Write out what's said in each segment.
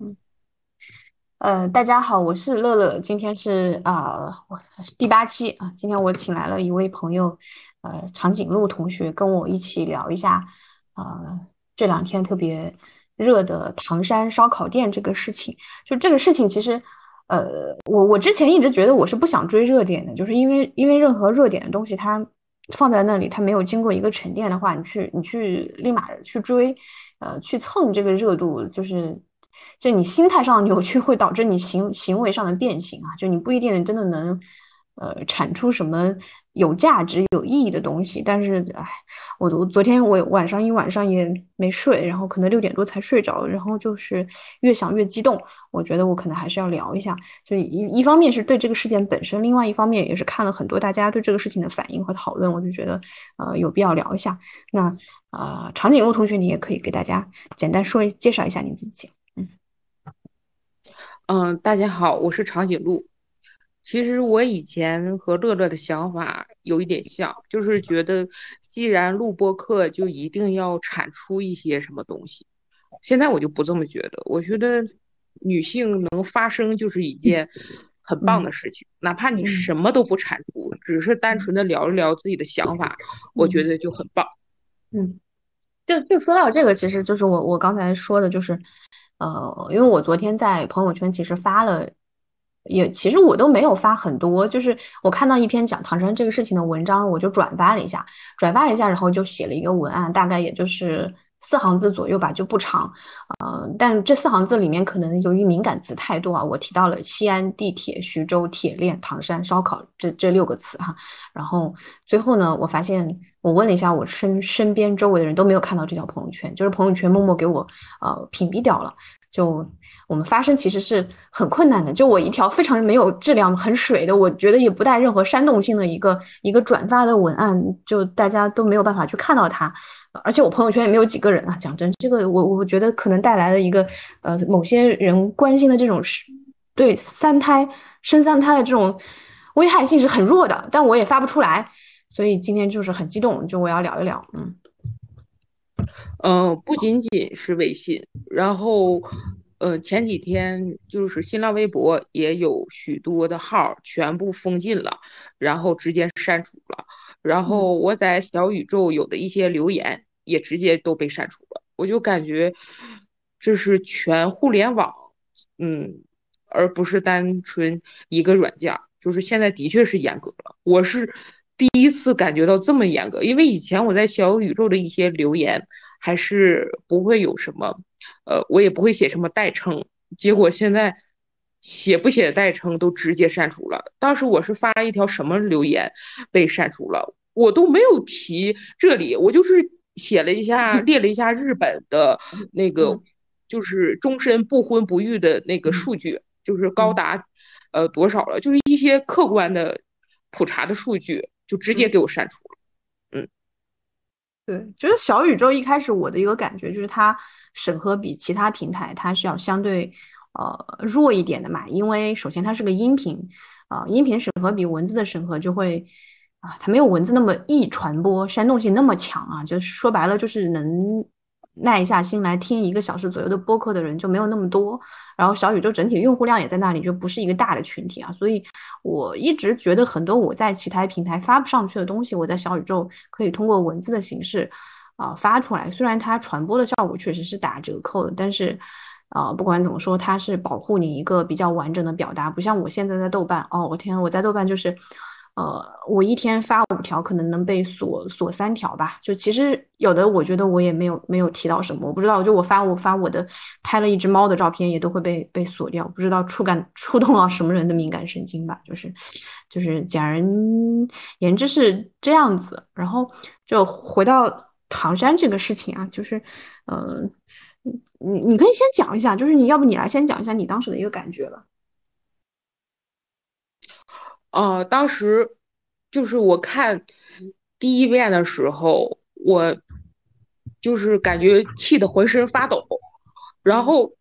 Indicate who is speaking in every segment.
Speaker 1: 嗯，呃，大家好，我是乐乐，今天是啊，我第八期啊，今天我请来了一位朋友，呃，长颈鹿同学，跟我一起聊一下，啊，这两天特别热的唐山烧烤店这个事情。就这个事情，其实，呃，我我之前一直觉得我是不想追热点的，就是因为因为任何热点的东西，它放在那里，它没有经过一个沉淀的话，你去你去立马去追，呃，去蹭这个热度，就是。就你心态上的扭曲会导致你行行为上的变形啊！就你不一定真的能，呃，产出什么有价值、有意义的东西。但是，哎，我我昨天我晚上一晚上也没睡，然后可能六点多才睡着，然后就是越想越激动。我觉得我可能还是要聊一下，就一一方面是对这个事件本身，另外一方面也是看了很多大家对这个事情的反应和讨论，我就觉得呃有必要聊一下。那呃，长颈鹿同学，你也可以给大家简单说介绍一下你自己。
Speaker 2: 嗯，大家好，我是长颈鹿。其实我以前和乐乐的想法有一点像，就是觉得既然录播课，就一定要产出一些什么东西。现在我就不这么觉得，我觉得女性能发声就是一件很棒的事情，哪怕你什么都不产出，只是单纯的聊一聊自己的想法，我觉得就很棒。
Speaker 1: 嗯，就就说到这个，其实就是我我刚才说的，就是。呃，因为我昨天在朋友圈其实发了，也其实我都没有发很多，就是我看到一篇讲唐山这个事情的文章，我就转发了一下，转发了一下，然后就写了一个文案，大概也就是四行字左右吧，就不长。呃，但这四行字里面可能由于敏感词太多啊，我提到了西安地铁、徐州铁链、唐山烧烤这这六个词哈。然后最后呢，我发现我问了一下我身身边周围的人都没有看到这条朋友圈，就是朋友圈默默给我呃屏蔽掉了。就我们发声其实是很困难的。就我一条非常没有质量、很水的，我觉得也不带任何煽动性的一个一个转发的文案，就大家都没有办法去看到它。而且我朋友圈也没有几个人啊。讲真，这个我我觉得可能带来的一个呃，某些人关心的这种是对三胎生三胎的这种危害性是很弱的，但我也发不出来，所以今天就是很激动，就我要聊一聊，嗯。
Speaker 2: 嗯，不仅仅是微信，然后，呃，前几天就是新浪微博也有许多的号全部封禁了，然后直接删除了，然后我在小宇宙有的一些留言也直接都被删除了，我就感觉这是全互联网，嗯，而不是单纯一个软件，就是现在的确是严格了，我是第一次感觉到这么严格，因为以前我在小宇宙的一些留言。还是不会有什么，呃，我也不会写什么代称。结果现在写不写代称都直接删除了。当时我是发了一条什么留言被删除了，我都没有提这里，我就是写了一下，列了一下日本的那个就是终身不婚不育的那个数据，就是高达呃多少了，就是一些客观的普查的数据，就直接给我删除了。
Speaker 1: 嗯对，就是小宇宙一开始我的一个感觉就是它审核比其他平台它是要相对呃弱一点的嘛，因为首先它是个音频啊，音频审核比文字的审核就会啊，它没有文字那么易传播，煽动性那么强啊，就是说白了就是能。耐下心来听一个小时左右的播客的人就没有那么多，然后小宇宙整体用户量也在那里，就不是一个大的群体啊，所以我一直觉得很多我在其他平台发不上去的东西，我在小宇宙可以通过文字的形式啊发出来。虽然它传播的效果确实是打折扣的，但是啊不管怎么说，它是保护你一个比较完整的表达，不像我现在在豆瓣哦，我天，我在豆瓣就是。呃，我一天发五条，可能能被锁锁三条吧。就其实有的，我觉得我也没有没有提到什么，我不知道。就我发我发我的拍了一只猫的照片，也都会被被锁掉，不知道触感 触动了什么人的敏感神经吧。就是就是简而言之是这样子。然后就回到唐山这个事情啊，就是嗯，你你可以先讲一下，就是你要不你来先讲一下你当时的一个感觉吧。
Speaker 2: 呃，当时就是我看第一遍的时候，我就是感觉气得浑身发抖。然后，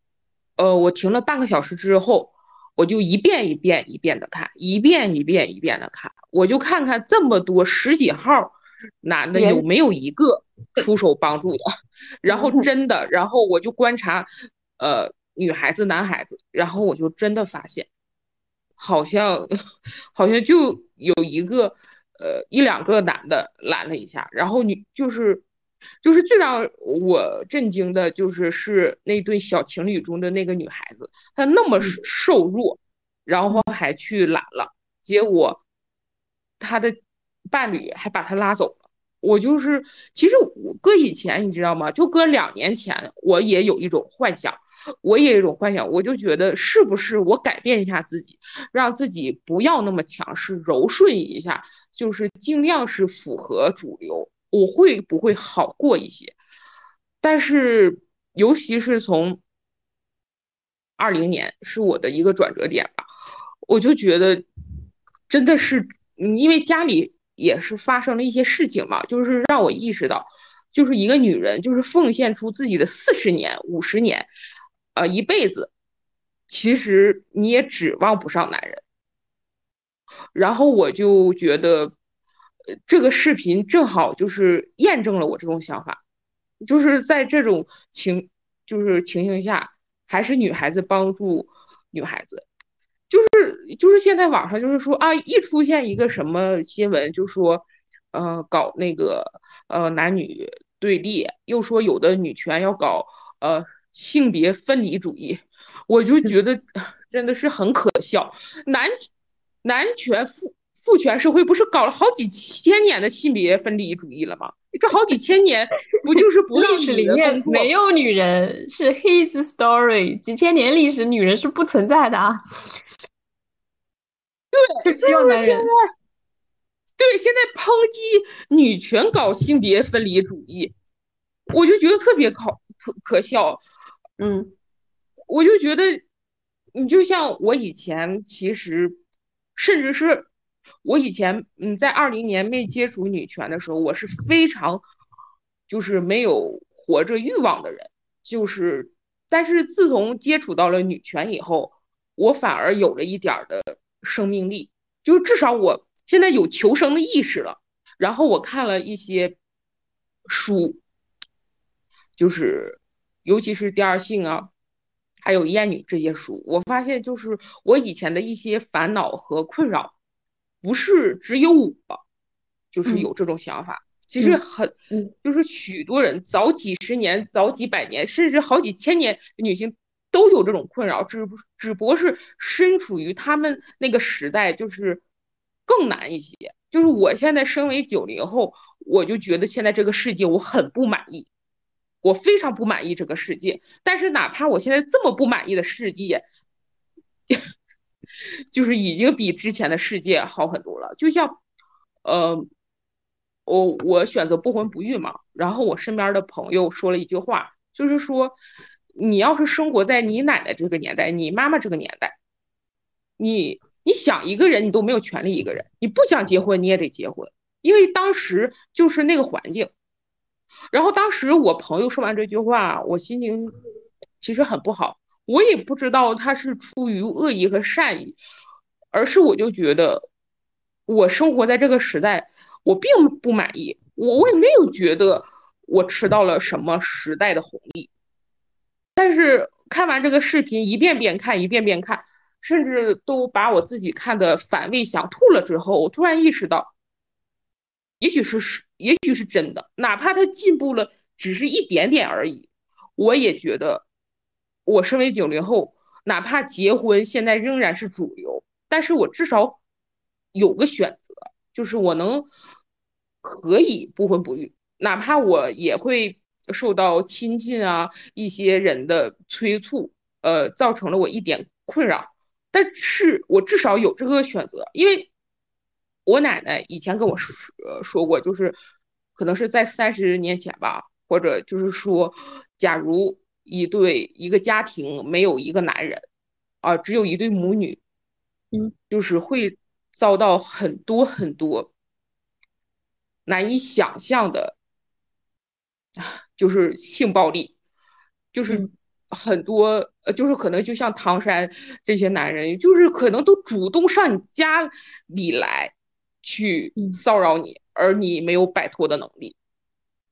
Speaker 2: 呃，我停了半个小时之后，我就一遍一遍一遍的看，一遍一遍一遍的看，我就看看这么多十几号男的有没有一个出手帮助的。然后真的，然后我就观察，呃，女孩子、男孩子，然后我就真的发现，好像 好像就有一个呃一两个男的拦了一下，然后女就是就是最让我震惊的就是是那对小情侣中的那个女孩子，她那么瘦弱，然后还去拦了，结果她的伴侣还把她拉走了。我就是，其实我搁以前你知道吗？就搁两年前，我也有一种幻想，我也有一种幻想，我就觉得是不是我改变一下自己，让自己不要那么强势，柔顺一下，就是尽量是符合主流，我会不会好过一些？但是，尤其是从二零年是我的一个转折点吧，我就觉得真的是，因为家里。也是发生了一些事情嘛，就是让我意识到，就是一个女人，就是奉献出自己的四十年、五十年，呃，一辈子，其实你也指望不上男人。然后我就觉得，这个视频正好就是验证了我这种想法，就是在这种情，就是情形下，还是女孩子帮助女孩子。就是就是现在网上就是说啊，一出现一个什么新闻，就说，呃，搞那个呃男女对立，又说有的女权要搞呃性别分离主义，我就觉得真的是很可笑。男男权父父权社会不是搞了好几千年的性别分离主义了吗？这好几千年 不就是不
Speaker 1: 历史里面没有女人是 his story，几千年历史女人是不存在的啊。
Speaker 2: 对，就是现在，对现在抨击女权搞性别分离主义，我就觉得特别可可可笑。
Speaker 1: 嗯，
Speaker 2: 我就觉得你就像我以前，其实甚至是我以前，嗯，在二零年没接触女权的时候，我是非常就是没有活着欲望的人。就是，但是自从接触到了女权以后，我反而有了一点的。生命力，就至少我现在有求生的意识了。然后我看了一些书，就是尤其是第二性啊，还有厌女这些书，我发现就是我以前的一些烦恼和困扰，不是只有我，就是有这种想法。其实很，就是许多人早几十年、早几百年，甚至好几千年女性。都有这种困扰，只不只不过是身处于他们那个时代，就是更难一些。就是我现在身为九零后，我就觉得现在这个世界我很不满意，我非常不满意这个世界。但是哪怕我现在这么不满意的世界，就是已经比之前的世界好很多了。就像，呃，我我选择不婚不育嘛，然后我身边的朋友说了一句话，就是说。你要是生活在你奶奶这个年代，你妈妈这个年代，你你想一个人，你都没有权利一个人，你不想结婚你也得结婚，因为当时就是那个环境。然后当时我朋友说完这句话，我心情其实很不好，我也不知道他是出于恶意和善意，而是我就觉得我生活在这个时代，我并不满意，我我也没有觉得我吃到了什么时代的红利。但是看完这个视频，一遍遍看，一遍遍看，甚至都把我自己看的反胃想吐了之后，我突然意识到，也许是是，也许是真的。哪怕他进步了，只是一点点而已，我也觉得，我身为九零后，哪怕结婚现在仍然是主流，但是我至少有个选择，就是我能可以不婚不育，哪怕我也会。受到亲戚啊一些人的催促，呃，造成了我一点困扰，但是我至少有这个选择，因为我奶奶以前跟我说说过，就是可能是在三十年前吧，或者就是说，假如一对一个家庭没有一个男人，啊，只有一对母女，
Speaker 1: 嗯，
Speaker 2: 就是会遭到很多很多难以想象的。就是性暴力，就是很多呃，就是可能就像唐山这些男人，就是可能都主动上你家里来去骚扰你，而你没有摆脱的能力。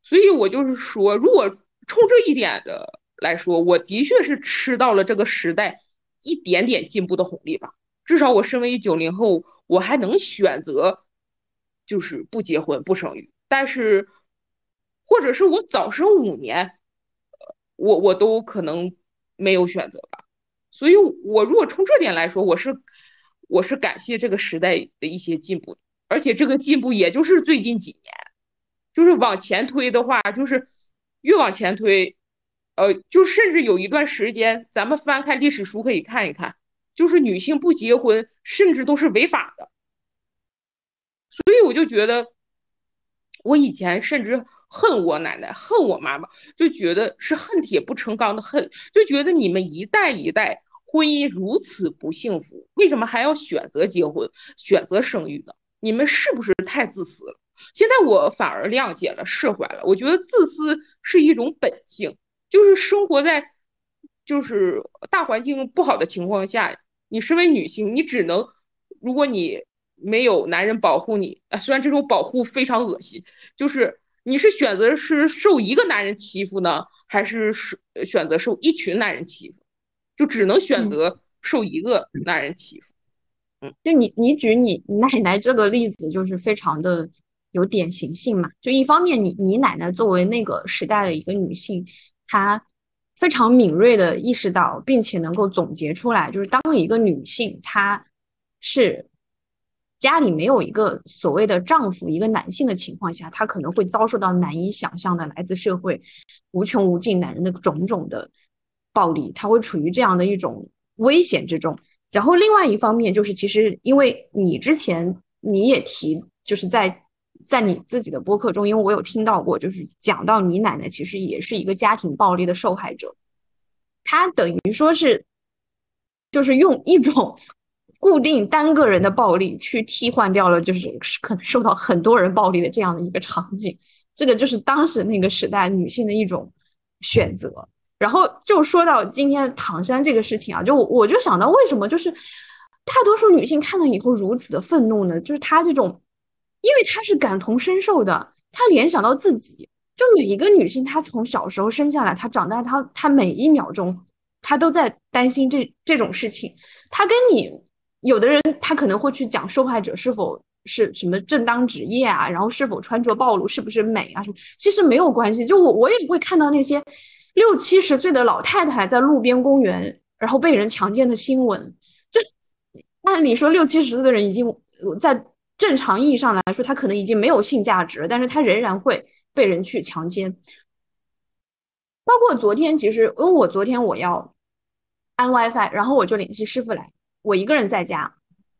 Speaker 2: 所以我就是说，如果冲这一点的来说，我的确是吃到了这个时代一点点进步的红利吧。至少我身为九零后，我还能选择，就是不结婚不生育。但是，或者是我早生五年，我我都可能没有选择吧。所以，我如果从这点来说，我是我是感谢这个时代的一些进步，而且这个进步也就是最近几年，就是往前推的话，就是越往前推，呃，就甚至有一段时间，咱们翻看历史书可以看一看。就是女性不结婚，甚至都是违法的，所以我就觉得，我以前甚至恨我奶奶，恨我妈妈，就觉得是恨铁不成钢的恨，就觉得你们一代一代婚姻如此不幸福，为什么还要选择结婚、选择生育呢？你们是不是太自私了？现在我反而谅解了、释怀了。我觉得自私是一种本性，就是生活在就是大环境不好的情况下。你身为女性，你只能，如果你没有男人保护你啊，虽然这种保护非常恶心，就是你是选择是受一个男人欺负呢，还是是选择受一群男人欺负？就只能选择受一个男人欺负。
Speaker 1: 就你你举你奶奶这个例子，就是非常的有典型性嘛。就一方面，你你奶奶作为那个时代的一个女性，她。非常敏锐的意识到，并且能够总结出来，就是当一个女性，她是家里没有一个所谓的丈夫，一个男性的情况下，她可能会遭受到难以想象的来自社会无穷无尽男人的种种的暴力，她会处于这样的一种危险之中。然后另外一方面，就是其实因为你之前你也提，就是在。在你自己的播客中，因为我有听到过，就是讲到你奶奶其实也是一个家庭暴力的受害者，她等于说是，就是用一种 固定单个人的暴力去替换掉了，就是可能受到很多人暴力的这样的一个场景。这个就是当时那个时代女性的一种选择。然后就说到今天唐山这个事情啊，就我就想到为什么就是大多数女性看了以后如此的愤怒呢？就是她这种。因为她是感同身受的，她联想到自己，就每一个女性，她从小时候生下来，她长大，她她每一秒钟，她都在担心这这种事情。她跟你有的人，她可能会去讲受害者是否是什么正当职业啊，然后是否穿着暴露，是不是美啊什么，其实没有关系。就我我也会看到那些六七十岁的老太太在路边公园，然后被人强奸的新闻。就按理说六七十岁的人已经在。正常意义上来说，他可能已经没有性价值了，但是他仍然会被人去强奸。包括昨天，其实因为我昨天我要安 WiFi，然后我就联系师傅来。我一个人在家，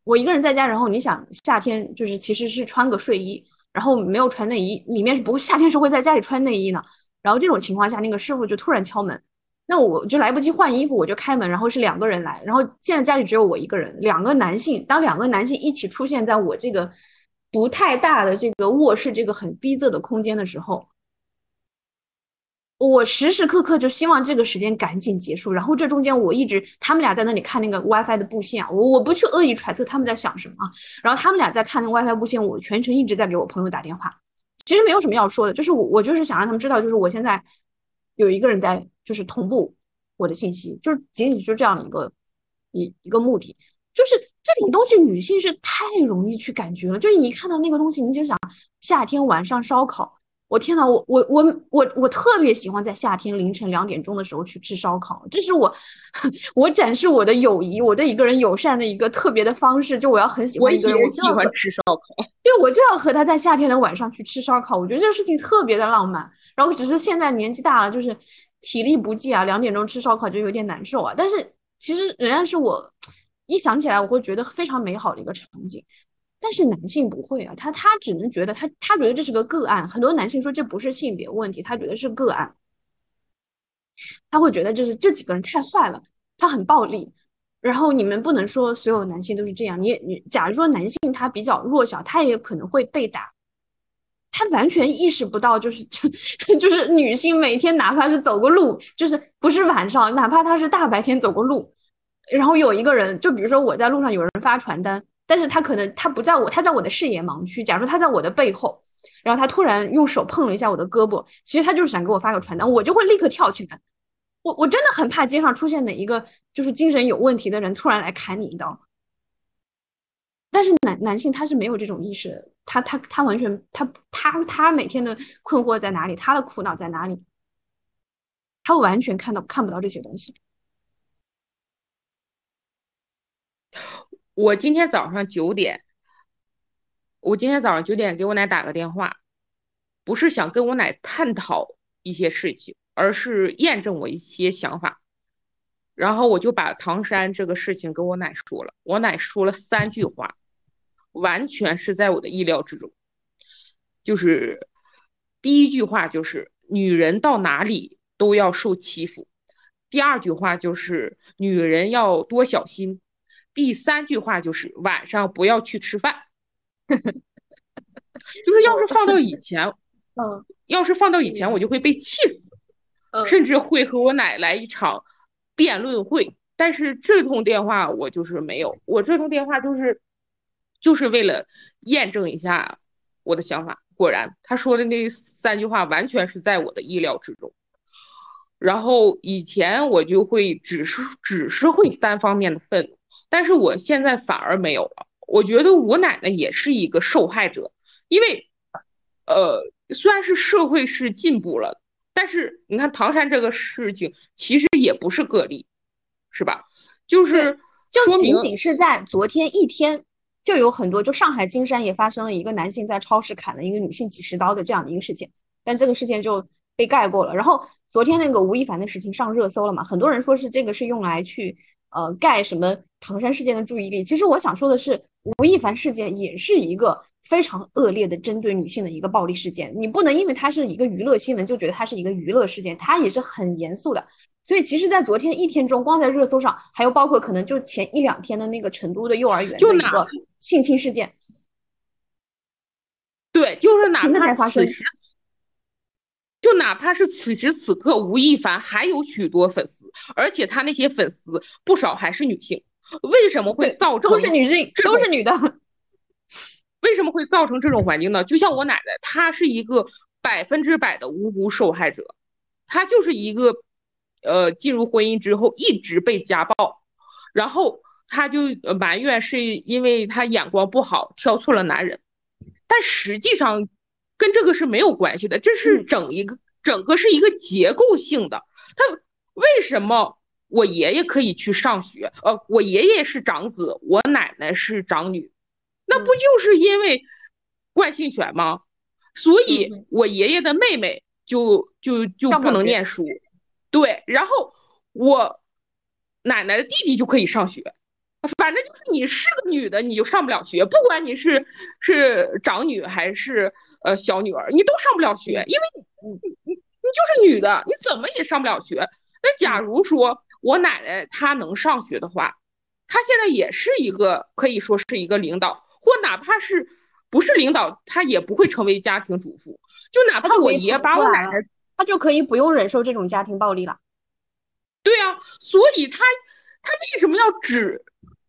Speaker 1: 我一个人在家，然后你想夏天就是其实是穿个睡衣，然后没有穿内衣，里面是不会夏天是会在家里穿内衣呢。然后这种情况下，那个师傅就突然敲门。那我就来不及换衣服，我就开门，然后是两个人来，然后现在家里只有我一个人，两个男性。当两个男性一起出现在我这个不太大的这个卧室这个很逼仄的空间的时候，我时时刻刻就希望这个时间赶紧结束。然后这中间我一直他们俩在那里看那个 WiFi 的布线，我我不去恶意揣测他们在想什么啊。然后他们俩在看那个 WiFi 布线，我全程一直在给我朋友打电话。其实没有什么要说的，就是我我就是想让他们知道，就是我现在有一个人在。就是同步我的信息，就是仅仅是这样的一个一一个目的，就是这种东西女性是太容易去感觉了，就是你一看到那个东西，你就想夏天晚上烧烤。我天呐，我我我我我特别喜欢在夏天凌晨两点钟的时候去吃烧烤，这是我 我展示我的友谊，我对一个人友善的一个特别的方式。就我要很喜欢一个人，我
Speaker 2: 喜欢吃烧烤，
Speaker 1: 对我就要和他在夏天的晚上去吃烧烤。我觉得这个事情特别的浪漫。然后只是现在年纪大了，就是体力不济啊，两点钟吃烧烤就有点难受啊。但是其实仍然是我一想起来，我会觉得非常美好的一个场景。但是男性不会啊，他他只能觉得他他觉得这是个个案。很多男性说这不是性别问题，他觉得是个案。他会觉得这是这几个人太坏了，他很暴力。然后你们不能说所有男性都是这样。你你假如说男性他比较弱小，他也可能会被打。他完全意识不到，就是就 就是女性每天哪怕是走个路，就是不是晚上，哪怕他是大白天走个路，然后有一个人，就比如说我在路上有人发传单。但是他可能他不在我，他在我的视野盲区。假如他在我的背后，然后他突然用手碰了一下我的胳膊，其实他就是想给我发个传单，我就会立刻跳起来。我我真的很怕街上出现哪一个就是精神有问题的人突然来砍你一刀。但是男男性他是没有这种意识的，他他他完全他他他每天的困惑在哪里，他的苦恼在哪里，他完全看到看不到这些东西。
Speaker 2: 我今天早上九点，我今天早上九点给我奶打个电话，不是想跟我奶探讨一些事情，而是验证我一些想法。然后我就把唐山这个事情跟我奶说了，我奶说了三句话。完全是在我的意料之中，就是第一句话就是女人到哪里都要受欺负，第二句话就是女人要多小心，第三句话就是晚上不要去吃饭。就是要是放到以前，
Speaker 1: 嗯，
Speaker 2: 要是放到以前，我就会被气死，甚至会和我奶来一场辩论会。但是这通电话我就是没有，我这通电话就是。就是为了验证一下我的想法，果然他说的那三句话完全是在我的意料之中。然后以前我就会只是只是会单方面的愤怒，但是我现在反而没有了。我觉得我奶奶也是一个受害者，因为呃虽然是社会是进步了，但是你看唐山这个事情其实也不是个例，是吧？就是
Speaker 1: 就仅仅是在昨天一天。就有很多，就上海金山也发生了一个男性在超市砍了一个女性几十刀的这样的一个事件，但这个事件就被盖过了。然后昨天那个吴亦凡的事情上热搜了嘛，很多人说是这个是用来去呃盖什么唐山事件的注意力。其实我想说的是，吴亦凡事件也是一个非常恶劣的针对女性的一个暴力事件。你不能因为它是一个娱乐新闻就觉得它是一个娱乐事件，它也是很严肃的。所以其实，在昨天一天中，光在热搜上，还有包括可能就前一两天的那个成都的幼儿园的一个性侵事件，
Speaker 2: 对，就是哪怕此时，就哪怕是此时此刻，吴亦凡还有许多粉丝，而且他那些粉丝不少还是女性，为什么会造成
Speaker 1: 都是女性，都是女的？
Speaker 2: 为什么会造成这种环境呢？就像我奶奶，她是一个百分之百的无辜受害者，她就是一个。呃，进入婚姻之后一直被家暴，然后她就埋怨是因为她眼光不好，挑错了男人，但实际上跟这个是没有关系的，这是整一个整个是一个结构性的。他为什么我爷爷可以去上学？呃，我爷爷是长子，我奶奶是长女，那不就是因为惯性权吗？所以我爷爷的妹妹就就就不能念书。对，然后我奶奶的弟弟就可以上学，反正就是你是个女的，你就上不了学，不管你是是长女还是呃小女儿，你都上不了学，因为你你你你就是女的，你怎么也上不了学。那假如说我奶奶她能上学的话，她现在也是一个可以说是一个领导，或哪怕是不是领导，她也不会成为家庭主妇，就哪怕我爷把我奶奶。
Speaker 1: 她就可以不用忍受这种家庭暴力了。
Speaker 2: 对啊，所以她她为什么要只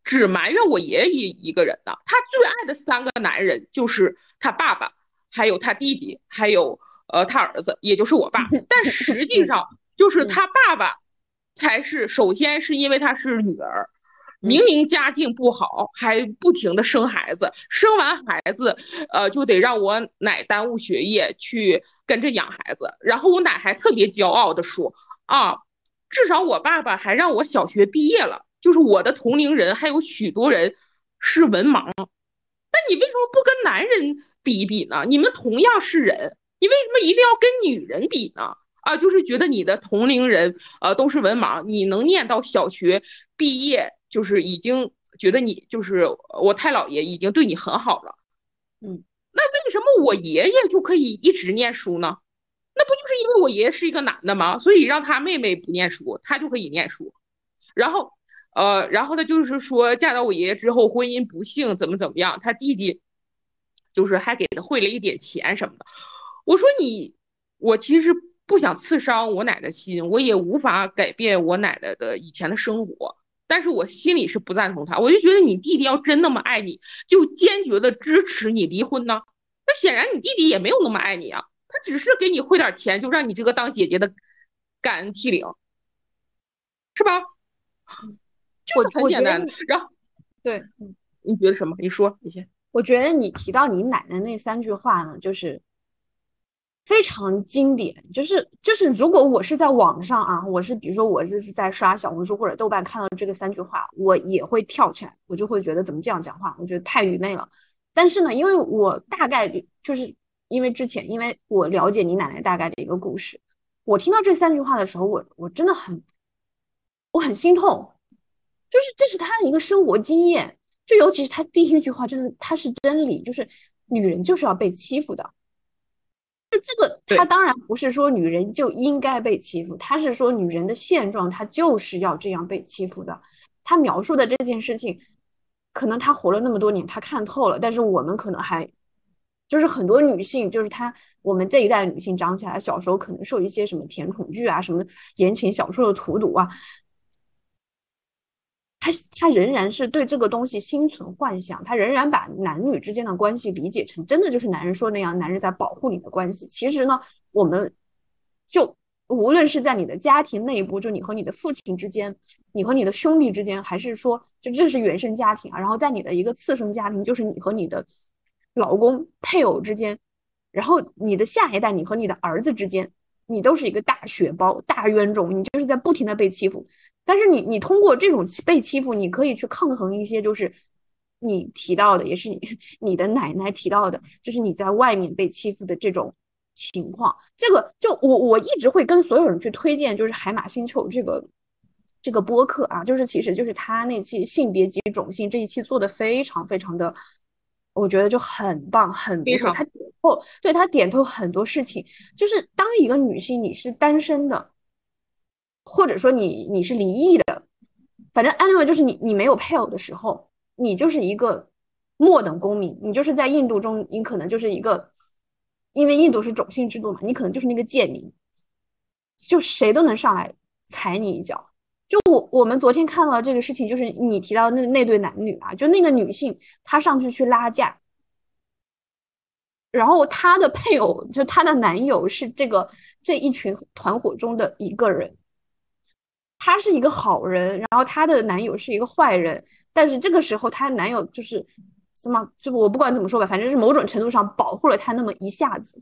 Speaker 2: 只埋怨我爷爷一个人的？他最爱的三个男人就是他爸爸，还有他弟弟，还有呃他儿子，也就是我爸。但实际上 就是他爸爸才是首先是因为他是女儿。明明家境不好，还不停的生孩子，生完孩子，呃，就得让我奶耽误学业去跟着养孩子。然后我奶还特别骄傲的说：“啊，至少我爸爸还让我小学毕业了。就是我的同龄人还有许多人是文盲，那你为什么不跟男人比一比呢？你们同样是人，你为什么一定要跟女人比呢？啊，就是觉得你的同龄人呃都是文盲，你能念到小学毕业。”就是已经觉得你就是我太姥爷已经对你很好了，
Speaker 1: 嗯，
Speaker 2: 那为什么我爷爷就可以一直念书呢？那不就是因为我爷爷是一个男的吗？所以让他妹妹不念书，他就可以念书。然后，呃，然后呢，就是说嫁到我爷爷之后，婚姻不幸怎么怎么样，他弟弟就是还给他汇了一点钱什么的。我说你，我其实不想刺伤我奶奶心，我也无法改变我奶奶的以前的生活。但是我心里是不赞同他，我就觉得你弟弟要真那么爱你，就坚决的支持你离婚呢？那显然你弟弟也没有那么爱你啊，他只是给你汇点钱，就让你这个当姐姐的感恩涕零。是吧？就是很简单的。然后，
Speaker 1: 对，
Speaker 2: 你觉得什么？你说你先。
Speaker 1: 我觉得你提到你奶奶那三句话呢，就是非常经典。就是就是，如果我是在网上啊，我是比如说我这是在刷小红书或者豆瓣看到这个三句话，我也会跳起来，我就会觉得怎么这样讲话？我觉得太愚昧了。但是呢，因为我大概就是因为之前，因为我了解你奶奶大概的一个故事，我听到这三句话的时候，我我真的很我很心痛，就是这是他的一个生活经验。就尤其是他第一句话，真的他是真理，就是女人就是要被欺负的。就这个，他当然不是说女人就应该被欺负，他是说女人的现状，她就是要这样被欺负的。他描述的这件事情，可能他活了那么多年，他看透了，但是我们可能还就是很多女性，就是她我们这一代女性长起来，小时候可能受一些什么甜宠剧啊，什么言情小说的荼毒啊。他他仍然是对这个东西心存幻想，他仍然把男女之间的关系理解成真的就是男人说那样，男人在保护你的关系。其实呢，我们就无论是在你的家庭内部，就你和你的父亲之间，你和你的兄弟之间，还是说就这是原生家庭啊，然后在你的一个次生家庭，就是你和你的老公配偶之间，然后你的下一代，你和你的儿子之间，你都是一个大血包、大冤种，你就是在不停的被欺负。但是你你通过这种被欺负，你可以去抗衡一些，就是你提到的，也是你 你的奶奶提到的，就是你在外面被欺负的这种情况。这个就我我一直会跟所有人去推荐，就是海马星球这个这个播客啊，就是其实就是他那期性别及种姓这一期做的非常非常的，我觉得就很棒，很不错。他点透，对他点透很多事情，就是当一个女性你是单身的。或者说你你是离异的，反正 anyway 就是你你没有配偶的时候，你就是一个末等公民，你就是在印度中，你可能就是一个，因为印度是种姓制度嘛，你可能就是那个贱民，就谁都能上来踩你一脚。就我我们昨天看到这个事情，就是你提到那那对男女啊，就那个女性她上去去拉架，然后她的配偶就她的男友是这个这一群团伙中的一个人。他是一个好人，然后她的男友是一个坏人，但是这个时候她男友就是什么，就我不管怎么说吧，反正是某种程度上保护了她那么一下子。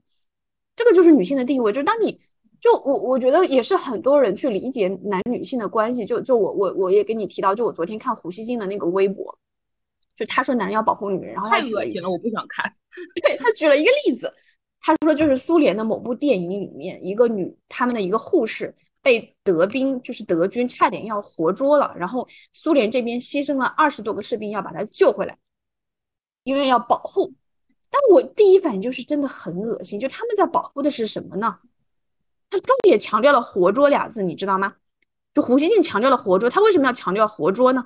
Speaker 1: 这个就是女性的地位，就是当你就我我觉得也是很多人去理解男女性的关系，就就我我我也跟你提到，就我昨天看胡锡进的那个微博，就他说男人要保护女人，然后
Speaker 2: 太恶心了，我不想看。
Speaker 1: 对他举了一个例子，他说就是苏联的某部电影里面一个女他们的一个护士。被德兵就是德军差点要活捉了，然后苏联这边牺牲了二十多个士兵要把她救回来，因为要保护。但我第一反应就是真的很恶心，就他们在保护的是什么呢？他重点强调了“活捉”俩字，你知道吗？就胡锡进强调了“活捉”，他为什么要强调“活捉”呢？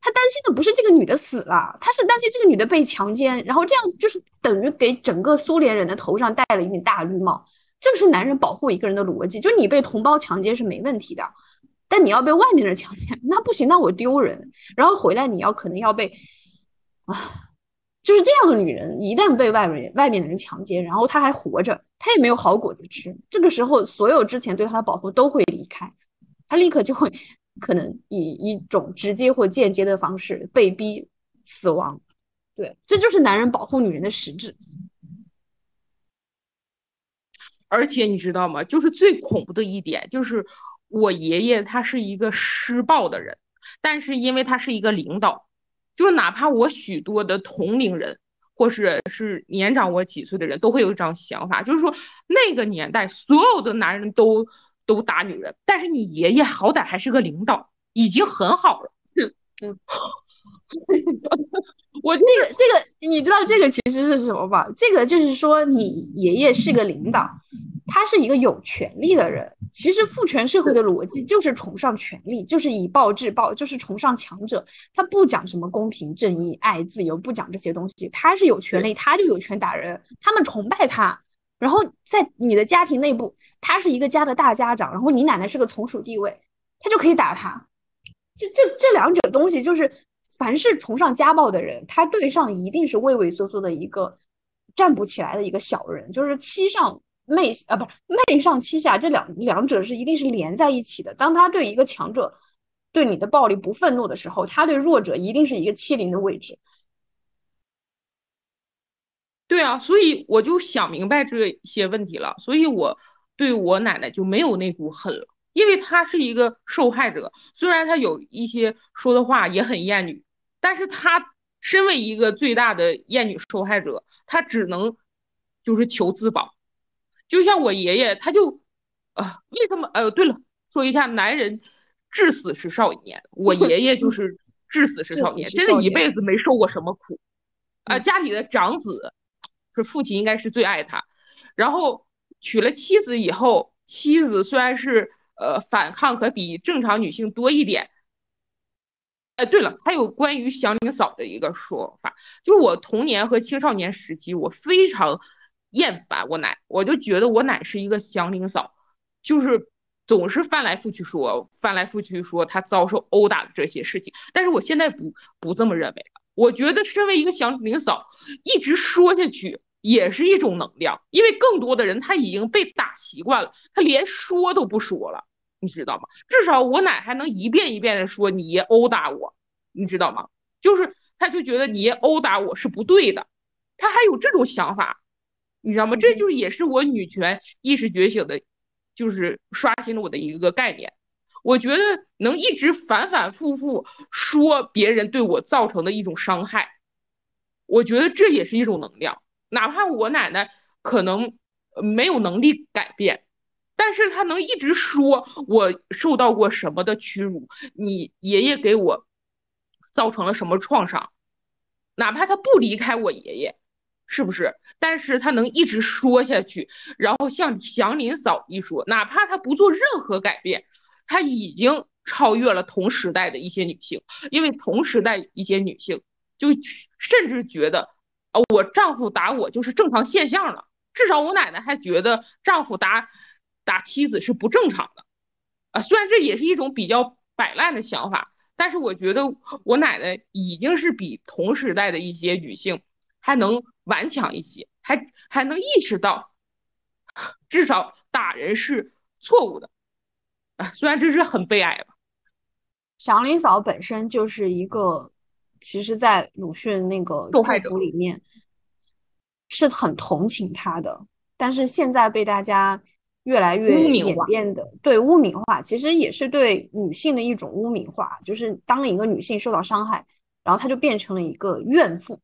Speaker 1: 他担心的不是这个女的死了，他是担心这个女的被强奸，然后这样就是等于给整个苏联人的头上戴了一顶大绿帽。这是男人保护一个人的逻辑，就你被同胞强奸是没问题的，但你要被外面的人强奸，那不行，那我丢人。然后回来你要可能要被啊，就是这样的女人，一旦被外面外面的人强奸，然后她还活着，她也没有好果子吃。这个时候，所有之前对她的保护都会离开，她立刻就会可能以一种直接或间接的方式被逼死亡。对，这就是男人保护女人的实质。
Speaker 2: 而且你知道吗？就是最恐怖的一点，就是我爷爷他是一个施暴的人，但是因为他是一个领导，就是哪怕我许多的同龄人，或是是年长我几岁的人，都会有这样想法，就是说那个年代所有的男人都都打女人，但是你爷爷好歹还是个领导，已经很好了。嗯。
Speaker 1: 我这个这个，你知道这个其实是什么吧？这个就是说，你爷爷是个领导，他是一个有权利的人。其实父权社会的逻辑就是崇尚权力，就是以暴制暴，就是崇尚强者。他不讲什么公平正义、爱自由，不讲这些东西。他是有权利，他就有权打人。他们崇拜他。然后在你的家庭内部，他是一个家的大家长，然后你奶奶是个从属地位，他就可以打他。这这这两者东西就是。凡是崇尚家暴的人，他对上一定是畏畏缩缩的一个站不起来的一个小人，就是欺上媚啊，不是媚上欺下，这两两者是一定是连在一起的。当他对一个强者对你的暴力不愤怒的时候，他对弱者一定是一个欺凌的位置。
Speaker 2: 对啊，所以我就想明白这些问题了，所以我对我奶奶就没有那股恨了，因为她是一个受害者，虽然她有一些说的话也很厌女，但是她身为一个最大的厌女受害者，她只能就是求自保。就像我爷爷，他就啊，为什么？呃，对了，说一下，男人至死是少年，我爷爷就是至死是少年，真的一辈子没受过什么苦，啊，家里的长子，是父亲应该是最爱他，然后娶了妻子以后，妻子虽然是呃反抗可比正常女性多一点，哎，对了，还有关于祥林嫂的一个说法，就我童年和青少年时期，我非常。厌烦我奶，我就觉得我奶是一个祥林嫂，就是总是翻来覆去说，翻来覆去说她遭受殴打的这些事情。但是我现在不不这么认为了，我觉得身为一个祥林嫂，一直说下去也是一种能量，因为更多的人他已经被打习惯了，他连说都不说了，你知道吗？至少我奶还能一遍一遍的说你爷殴打我，你知道吗？就是他就觉得你爷殴打我是不对的，他还有这种想法。你知道吗？这就也是我女权意识觉醒的，就是刷新了我的一个概念。我觉得能一直反反复复说别人对我造成的一种伤害，我觉得这也是一种能量。哪怕我奶奶可能没有能力改变，但是她能一直说我受到过什么的屈辱，你爷爷给我造成了什么创伤，哪怕他不离开我爷爷。是不是？但是他能一直说下去，然后像祥林嫂一说，哪怕他不做任何改变，他已经超越了同时代的一些女性，因为同时代一些女性就甚至觉得，啊，我丈夫打我就是正常现象了。至少我奶奶还觉得丈夫打打妻子是不正常的，啊，虽然这也是一种比较摆烂的想法，但是我觉得我奶奶已经是比同时代的一些女性还能。顽强一些，还还能意识到，至少打人是错误的，啊，虽然这是很悲哀吧。
Speaker 1: 祥林嫂本身就是一个，其实，在鲁迅那个祝福里面，是很同情他的，但是现在被大家越来越演变的，对污名化，其实也是对女性的一种污名化，就是当一个女性受到伤害，然后她就变成了一个怨妇。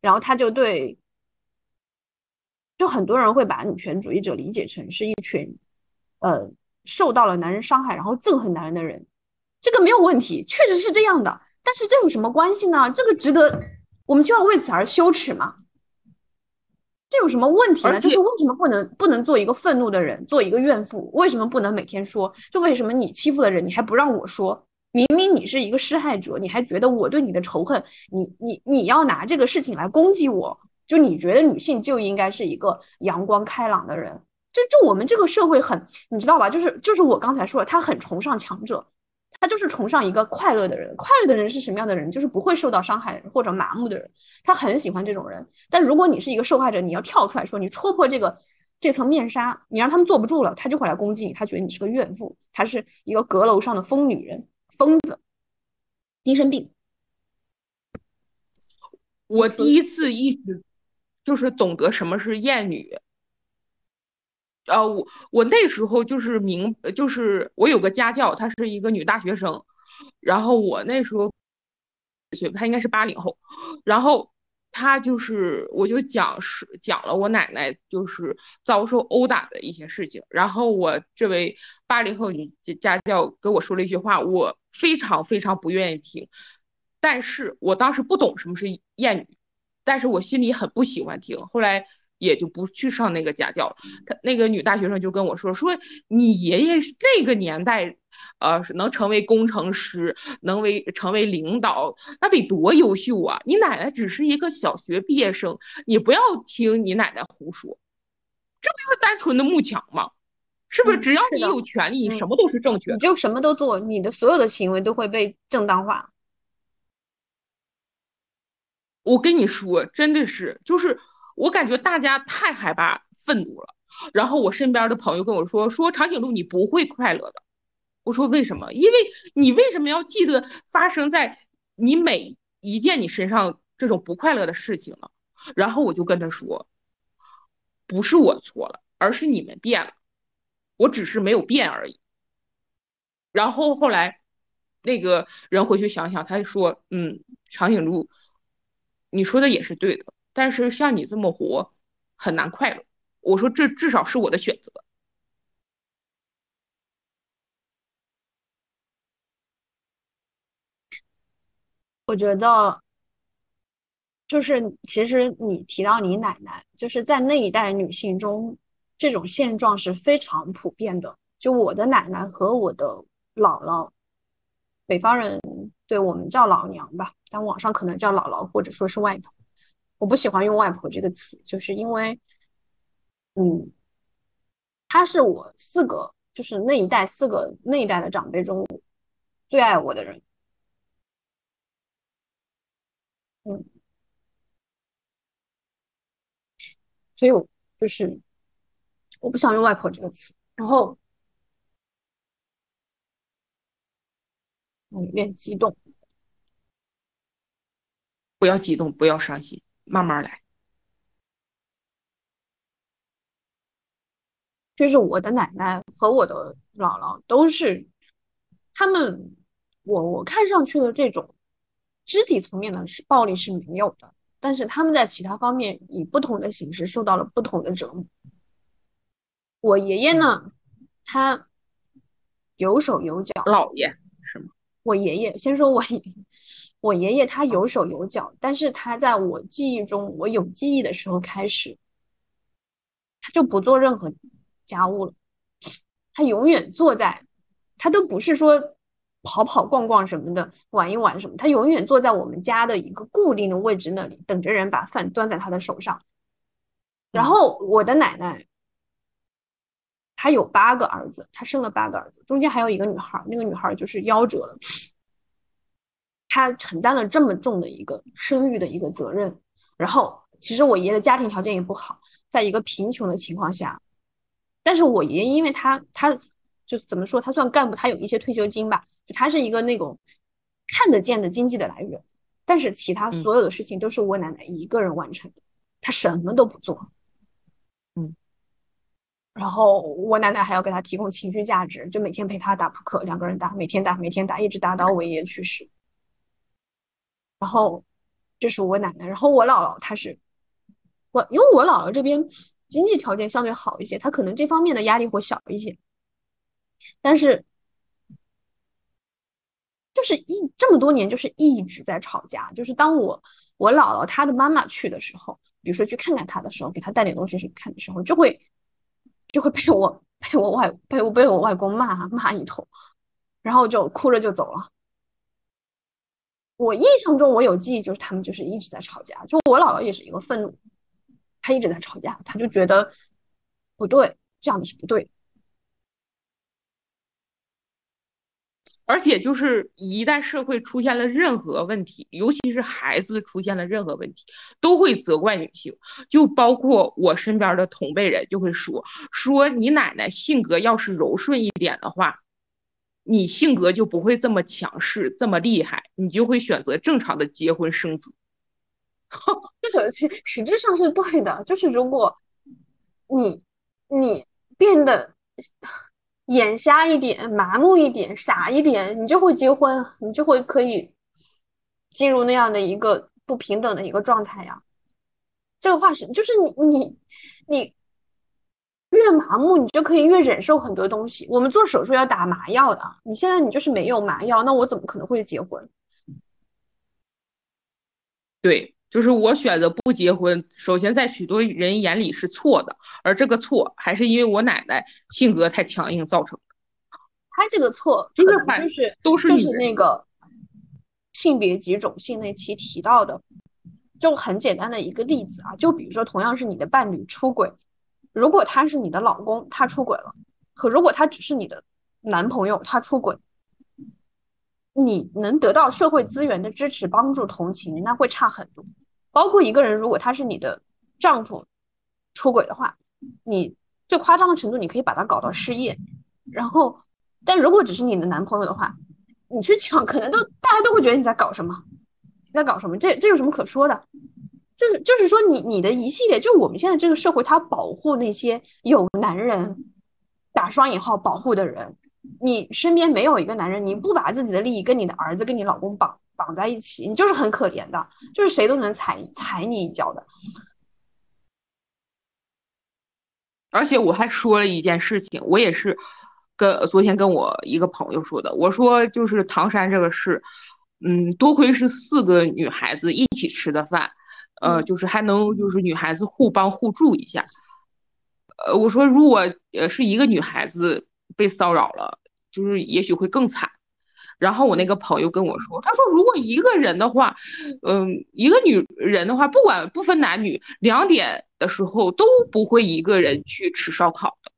Speaker 1: 然后他就对，就很多人会把女权主义者理解成是一群，呃，受到了男人伤害然后憎恨男人的人，这个没有问题，确实是这样的。但是这有什么关系呢？这个值得我们就要为此而羞耻吗？这有什么问题呢？就是为什么不能不能做一个愤怒的人，做一个怨妇？为什么不能每天说？就为什么你欺负的人，你还不让我说？明明你是一个施害者，你还觉得我对你的仇恨，你你你要拿这个事情来攻击我，就你觉得女性就应该是一个阳光开朗的人，就就我们这个社会很，你知道吧？就是就是我刚才说的，他很崇尚强者，他就是崇尚一个快乐的人。快乐的人是什么样的人？就是不会受到伤害或者麻木的人，他很喜欢这种人。但如果你是一个受害者，你要跳出来说，你戳破这个这层面纱，你让他们坐不住了，他就会来攻击你，他觉得你是个怨妇，他是一个阁楼上的疯女人。疯子，精神病。
Speaker 2: 我第一次意识，就是懂得什么是厌女。呃，我我那时候就是明，就是我有个家教，她是一个女大学生，然后我那时候，她应该是八零后，然后。他就是，我就讲是讲了我奶奶就是遭受殴打的一些事情，然后我这位八零后女家教跟我说了一句话，我非常非常不愿意听，但是我当时不懂什么是厌女，但是我心里很不喜欢听，后来。也就不去上那个家教了。他那个女大学生就跟我说：“说你爷爷那个年代，呃，能成为工程师，能为成为领导，那得多优秀啊！你奶奶只是一个小学毕业生，你不要听你奶奶胡说，这不就是单纯的慕强吗？是不是？只要你有权利，你什么都是正确的，
Speaker 1: 你就什么都做，你的所有的行为都会被正当化。
Speaker 2: 我跟你说，真的是，就是。”我感觉大家太害怕愤怒了。然后我身边的朋友跟我说：“说长颈鹿你不会快乐的。”我说：“为什么？因为你为什么要记得发生在你每一件你身上这种不快乐的事情呢？”然后我就跟他说：“不是我错了，而是你们变了，我只是没有变而已。”然后后来那个人回去想想，他就说：“嗯，长颈鹿，你说的也是对的，但是像你这么活很难快乐。”我说这至少是我的选择。
Speaker 1: 我觉得，就是其实你提到你奶奶，就是在那一代女性中，这种现状是非常普遍的。就我的奶奶和我的姥姥，北方人对我们叫老娘吧，但网上可能叫姥姥或者说是外婆。我不喜欢用外婆这个词，就是因为。嗯，他是我四个，就是那一代四个那一代的长辈中最爱我的人。嗯，所以我就是我不想用外婆这个词，然后有点激动，
Speaker 2: 不要激动，不要伤心，慢慢来。
Speaker 1: 就是我的奶奶和我的姥姥都是，他们我我看上去的这种肢体层面的是暴力是没有的，但是他们在其他方面以不同的形式受到了不同的折磨。我爷爷呢，他有手有脚，
Speaker 2: 姥爷是吗？
Speaker 1: 我爷爷先说我爷，我爷爷他有手有脚，但是他在我记忆中，我有记忆的时候开始，他就不做任何。家务了，他永远坐在，他都不是说跑跑逛逛什么的，玩一玩什么，他永远坐在我们家的一个固定的位置那里，等着人把饭端在他的手上。然后我的奶奶，她有八个儿子，她生了八个儿子，中间还有一个女孩，那个女孩就是夭折了。她承担了这么重的一个生育的一个责任，然后其实我爷爷的家庭条件也不好，在一个贫穷的情况下。但是我爷爷，因为他他就怎么说，他算干部，他有一些退休金吧，就他是一个那种看得见的经济的来源。但是其他所有的事情都是我奶奶一个人完成的，他什么都不做。
Speaker 2: 嗯，
Speaker 1: 然后我奶奶还要给他提供情绪价值，就每天陪他打扑克，两个人打，每天打，每天打，一直打到我爷爷去世。然后这是我奶奶，然后我姥姥她是我，因为我姥姥这边。经济条件相对好一些，她可能这方面的压力会小一些。但是，就是一这么多年，就是一直在吵架。就是当我我姥姥她的妈妈去的时候，比如说去看看她的时候，给她带点东西去看的时候，就会就会被我被我外被我被我外公骂骂一通，然后就哭着就走了。我印象中，我有记忆，就是他们就是一直在吵架。就我姥姥也是一个愤怒。她一直在吵架，她就觉得不对，这样子是不对。
Speaker 2: 而且就是一旦社会出现了任何问题，尤其是孩子出现了任何问题，都会责怪女性。就包括我身边的同辈人就会说：“说你奶奶性格要是柔顺一点的话，你性格就不会这么强势，这么厉害，你就会选择正常的结婚生子。”
Speaker 1: 这个其实质上是对的，就是如果你你变得眼瞎一点、麻木一点、傻一点，你就会结婚，你就会可以进入那样的一个不平等的一个状态呀。这个话是，就是你你你越麻木，你就可以越忍受很多东西。我们做手术要打麻药的，你现在你就是没有麻药，那我怎么可能会结婚？
Speaker 2: 对。就是我选择不结婚，首先在许多人眼里是错的，而这个错还是因为我奶奶性格太强硬造成的。
Speaker 1: 他这个错就是就是都是就是那个性别及种姓那期提到的，就很简单的一个例子啊，就比如说同样是你的伴侣出轨，如果他是你的老公，他出轨了，和如果他只是你的男朋友，他出轨。你能得到社会资源的支持、帮助、同情，那会差很多。包括一个人，如果他是你的丈夫出轨的话，你最夸张的程度，你可以把他搞到失业。然后，但如果只是你的男朋友的话，你去抢，可能都大家都会觉得你在搞什么，你在搞什么？这这有什么可说的？就是就是说，你你的一系列，就我们现在这个社会，它保护那些有男人打双引号保护的人。你身边没有一个男人，你不把自己的利益跟你的儿子、跟你老公绑绑在一起，你就是很可怜的，就是谁都能踩踩你一脚的。
Speaker 2: 而且我还说了一件事情，我也是跟昨天跟我一个朋友说的，我说就是唐山这个事，嗯，多亏是四个女孩子一起吃的饭，呃，就是还能就是女孩子互帮互助一下。呃，我说如果呃是一个女孩子。被骚扰了，就是也许会更惨。然后我那个朋友跟我说，他说如果一个人的话，嗯，一个女人的话，不管不分男女，两点的时候都不会一个人去吃烧烤的。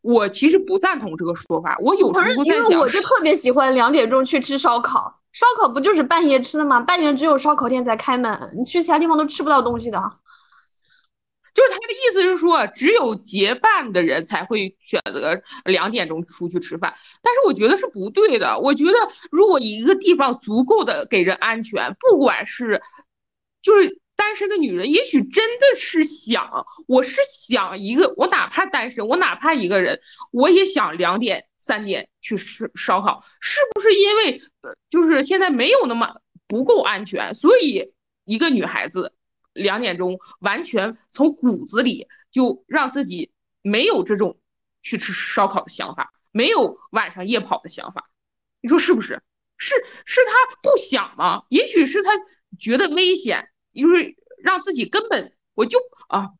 Speaker 2: 我其实不赞同这个说法。我有时候在想，
Speaker 1: 我就特别喜欢两点钟去吃烧烤。烧烤不就是半夜吃的吗？半夜只有烧烤店才开门，你去其他地方都吃不到东西的。
Speaker 2: 就是他的意思是说，只有结伴的人才会选择两点钟出去吃饭，但是我觉得是不对的。我觉得如果一个地方足够的给人安全，不管是就是单身的女人，也许真的是想，我是想一个，我哪怕单身，我哪怕一个人，我也想两点三点去吃烧烤，是不是因为呃，就是现在没有那么不够安全，所以一个女孩子。两点钟，完全从骨子里就让自己没有这种去吃烧烤的想法，没有晚上夜跑的想法，你说是不是？是是他不想吗？也许是他觉得危险，就是让自己根本我就啊，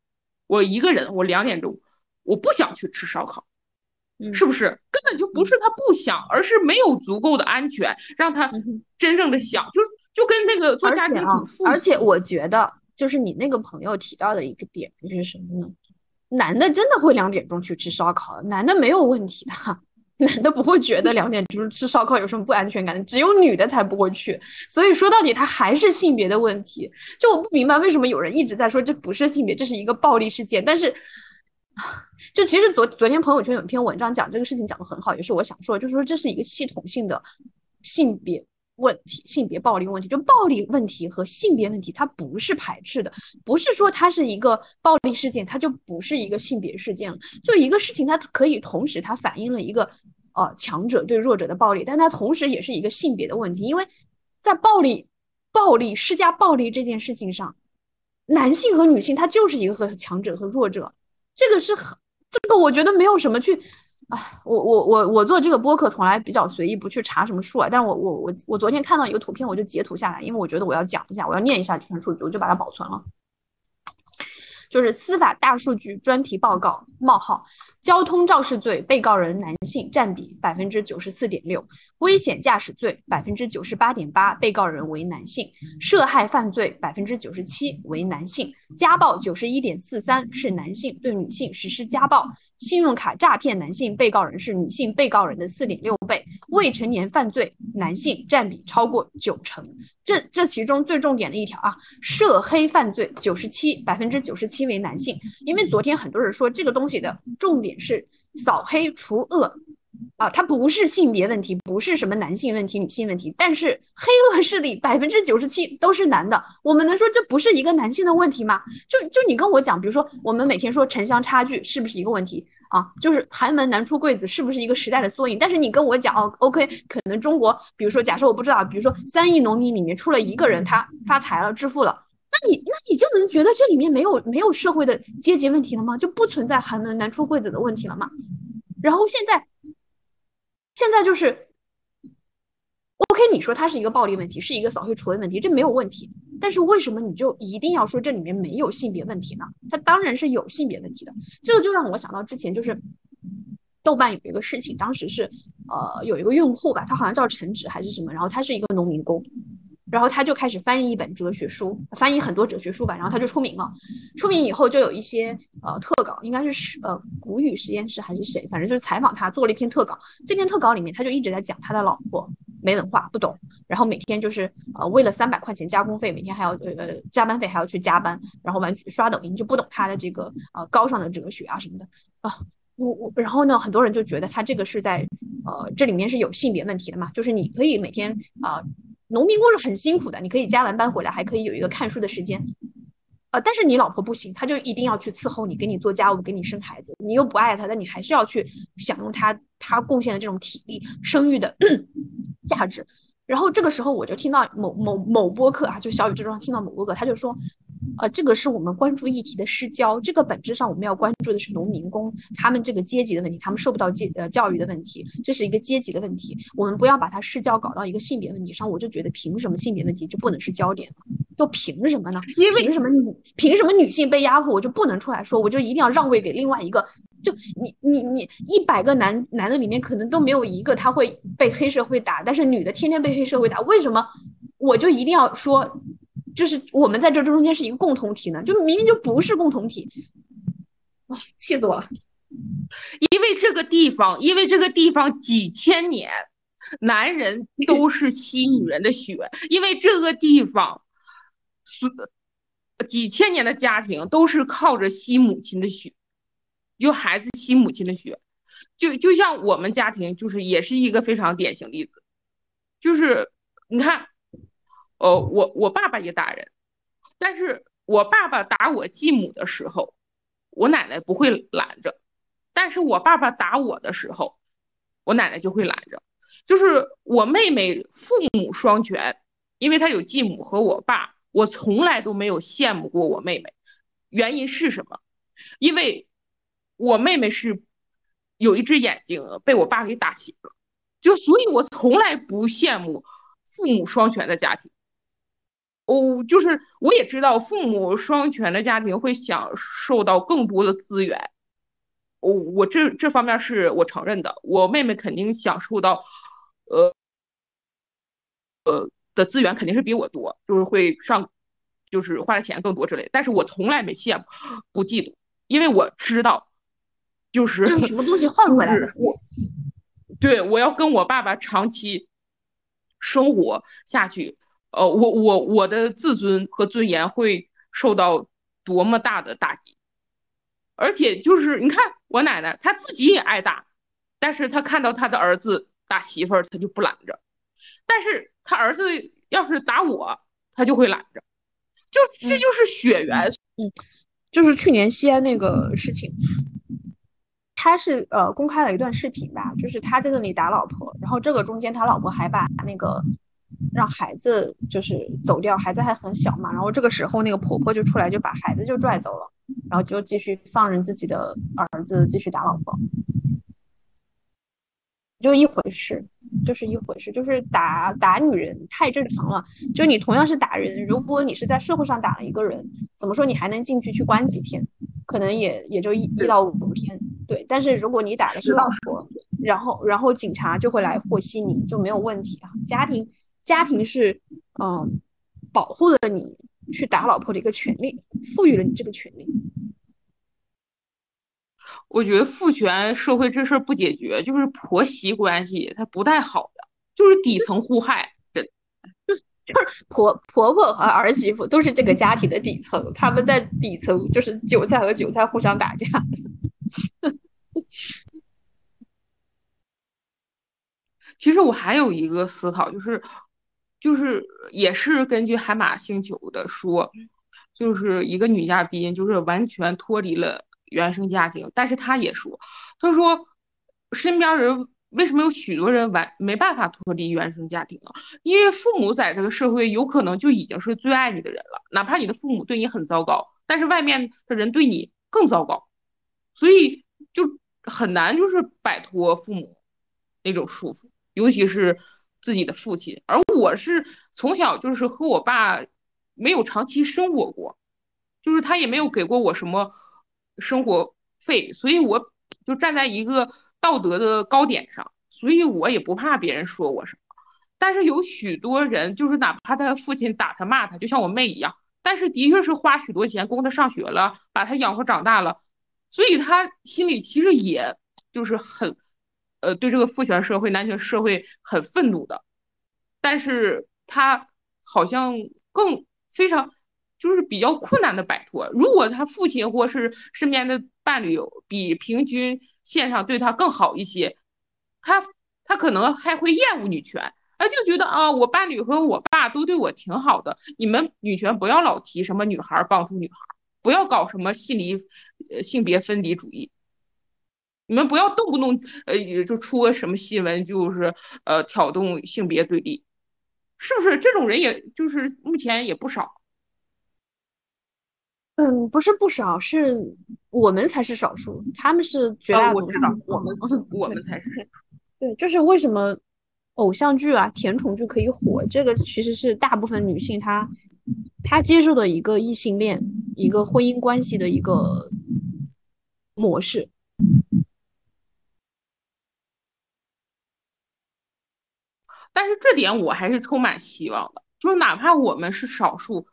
Speaker 2: 我一个人，我两点钟我不想去吃烧烤，是不是？根本就不是他不想，而是没有足够的安全让他真正的想，就就跟那个做家庭主妇，
Speaker 1: 而且我觉得。就是你那个朋友提到的一个点就是什么呢？男的真的会两点钟去吃烧烤，男的没有问题的，男的不会觉得两点钟吃烧烤有什么不安全感，只有女的才不会去。所以说到底，他还是性别的问题。就我不明白为什么有人一直在说这不是性别，这是一个暴力事件。但是，就其实昨昨天朋友圈有一篇文章讲这个事情讲的很好，也是我想说，就是说这是一个系统性的性别。问题性别暴力问题，就暴力问题和性别问题，它不是排斥的，不是说它是一个暴力事件，它就不是一个性别事件了。就一个事情，它可以同时它反映了一个呃强者对弱者的暴力，但它同时也是一个性别的问题，因为在暴力暴力施加暴力这件事情上，男性和女性他就是一个和强者和弱者，这个是很这个我觉得没有什么去。啊，我我我我做这个播客从来比较随意，不去查什么数啊。但是我我我我昨天看到一个图片，我就截图下来，因为我觉得我要讲一下，我要念一下这份数据，我就把它保存了。就是司法大数据专题报告：冒号，交通肇事罪被告人男性占比百分之九十四点六，危险驾驶罪百分之九十八点八，被告人为男性，涉害犯罪百分之九十七为男性，家暴九十一点四三是男性对女性实施家暴，信用卡诈骗男性被告人是女性被告人的四点六倍，未成年犯罪男性占比超过九成。这这其中最重点的一条啊，涉黑犯罪九十七百分之九十七为男性，因为昨天很多人说这个东西的重点是扫黑除恶啊，它不是性别问题，不是什么男性问题、女性问题，但是黑恶势力百分之九十七都是男的，我们能说这不是一个男性的问题吗？就就你跟我讲，比如说我们每天说城乡差距是不是一个问题？啊，就是寒门难出贵子，是不是一个时代的缩影？但是你跟我讲哦，OK，可能中国，比如说假设我不知道，比如说三亿农民里面出了一个人他发财了、致富了，那你那你就能觉得这里面没有没有社会的阶级问题了吗？就不存在寒门难出贵子的问题了吗？然后现在现在就是。OK，你说它是一个暴力问题，是一个扫黑除恶问题，这没有问题。但是为什么你就一定要说这里面没有性别问题呢？它当然是有性别问题的。这个就让我想到之前就是豆瓣有一个事情，当时是呃有一个用户吧，他好像叫陈芷还是什么，然后他是一个农民工，然后他就开始翻译一本哲学书，翻译很多哲学书吧，然后他就出名了。出名以后就有一些呃特稿，应该是呃古语实验室还是谁，反正就是采访他做了一篇特稿。这篇特稿里面他就一直在讲他的老婆。没文化，不懂，然后每天就是呃为了三百块钱加工费，每天还要呃呃加班费还要去加班，然后完刷抖音就不懂他的这个呃高尚的哲学啊什么的啊。我我然后呢，很多人就觉得他这个是在呃这里面是有性别问题的嘛，就是你可以每天啊，农民工是很辛苦的，你可以加完班回来还可以有一个看书的时间。呃，但是你老婆不行，她就一定要去伺候你，给你做家务，给你生孩子。你又不爱她，但你还是要去享用她她贡献的这种体力、生育的价值。然后这个时候，我就听到某某某播客啊，就小雨这种听到某播客，他就说。呃，这个是我们关注议题的失焦。这个本质上我们要关注的是农民工他们这个阶级的问题，他们受不到阶呃教育的问题，这是一个阶级的问题。我们不要把它视焦搞到一个性别问题上。我就觉得凭什么性别问题就不能是焦点呢？就凭什么呢？凭什么女凭什么女性被压迫我就不能出来说？我就一定要让位给另外一个？就你你你一百个男男的里面可能都没有一个他会被黑社会打，但是女的天天被黑社会打，为什么我就一定要说？就是我们在这中间是一个共同体呢，就明明就不是共同体，哇，气死我了！
Speaker 2: 因为这个地方，因为这个地方几千年，男人都是吸女人的血，因为这个地方，几千年的家庭都是靠着吸母亲的血，就孩子吸母亲的血，就就像我们家庭，就是也是一个非常典型例子，就是你看。哦，我我爸爸也打人，但是我爸爸打我继母的时候，我奶奶不会拦着；但是我爸爸打我的时候，我奶奶就会拦着。就是我妹妹父母双全，因为她有继母和我爸，我从来都没有羡慕过我妹妹。原因是什么？因为我妹妹是有一只眼睛被我爸给打斜了，就所以我从来不羡慕父母双全的家庭。哦，就是我也知道，父母双全的家庭会享受到更多的资源。我我这这方面是我承认的，我妹妹肯定享受到，呃呃的资源肯定是比我多，就是会上，就是花的钱更多之类。但是我从来没羡慕，不嫉妒，因为我知道，就是
Speaker 1: 什么东西换回来的。
Speaker 2: 我对我要跟我爸爸长期生活下去。呃，我我我的自尊和尊严会受到多么大的打击，而且就是你看我奶奶，她自己也挨打，但是她看到她的儿子打媳妇儿，她就不拦着；但是她儿子要是打我，她就会拦着。就这就是血缘。
Speaker 1: 嗯，就是去年西安那个事情，他是呃公开了一段视频吧，就是他在那里打老婆，然后这个中间他老婆还把那个。让孩子就是走掉，孩子还很小嘛，然后这个时候那个婆婆就出来就把孩子就拽走了，然后就继续放任自己的儿子继续打老婆，就一回事，就是一回事，就是打打女人太正常了。就你同样是打人，如果你是在社会上打了一个人，怎么说你还能进去去关几天？可能也也就一一到五天，对。但是如果你打的是老婆，然后然后警察就会来和稀你，就没有问题啊，家庭。家庭是，嗯，保护了你去打老婆的一个权利，赋予了你这个权利。
Speaker 2: 我觉得父权社会这事儿不解决，就是婆媳关系它不太好的，就是底层互害，真
Speaker 1: 就就是婆婆婆和儿媳妇都是这个家庭的底层，他们在底层就是韭菜和韭菜互相打架。
Speaker 2: 其实我还有一个思考，就是。就是也是根据海马星球的说，就是一个女嘉宾，就是完全脱离了原生家庭，但是她也说，她说身边人为什么有许多人完没办法脱离原生家庭啊？因为父母在这个社会有可能就已经是最爱你的人了，哪怕你的父母对你很糟糕，但是外面的人对你更糟糕，所以就很难就是摆脱父母那种束缚，尤其是。自己的父亲，而我是从小就是和我爸没有长期生活过，就是他也没有给过我什么生活费，所以我就站在一个道德的高点上，所以我也不怕别人说我什么。但是有许多人，就是哪怕他父亲打他骂他，就像我妹一样，但是的确是花许多钱供他上学了，把他养活长大了，所以他心里其实也就是很。呃，对这个父权社会、男权社会很愤怒的，但是他好像更非常就是比较困难的摆脱。如果他父亲或是身边的伴侣比平均线上对他更好一些，他他可能还会厌恶女权。啊，就觉得啊，我伴侣和我爸都对我挺好的，你们女权不要老提什么女孩帮助女孩，不要搞什么性离呃性别分离主义，你们不要动不动呃就出个什么新闻，就是呃挑动性别对立，是不是？这种人也就是目前也不少。
Speaker 1: 嗯，不是不少，是我们才是少数，他们是绝大多数。
Speaker 2: 我知道，我们我们才是。
Speaker 1: 对，就是为什么。偶像剧啊，甜宠剧可以火，这个其实是大部分女性她她接受的一个异性恋、一个婚姻关系的一个模式。
Speaker 2: 但是这点我还是充满希望的，就是哪怕我们是少数，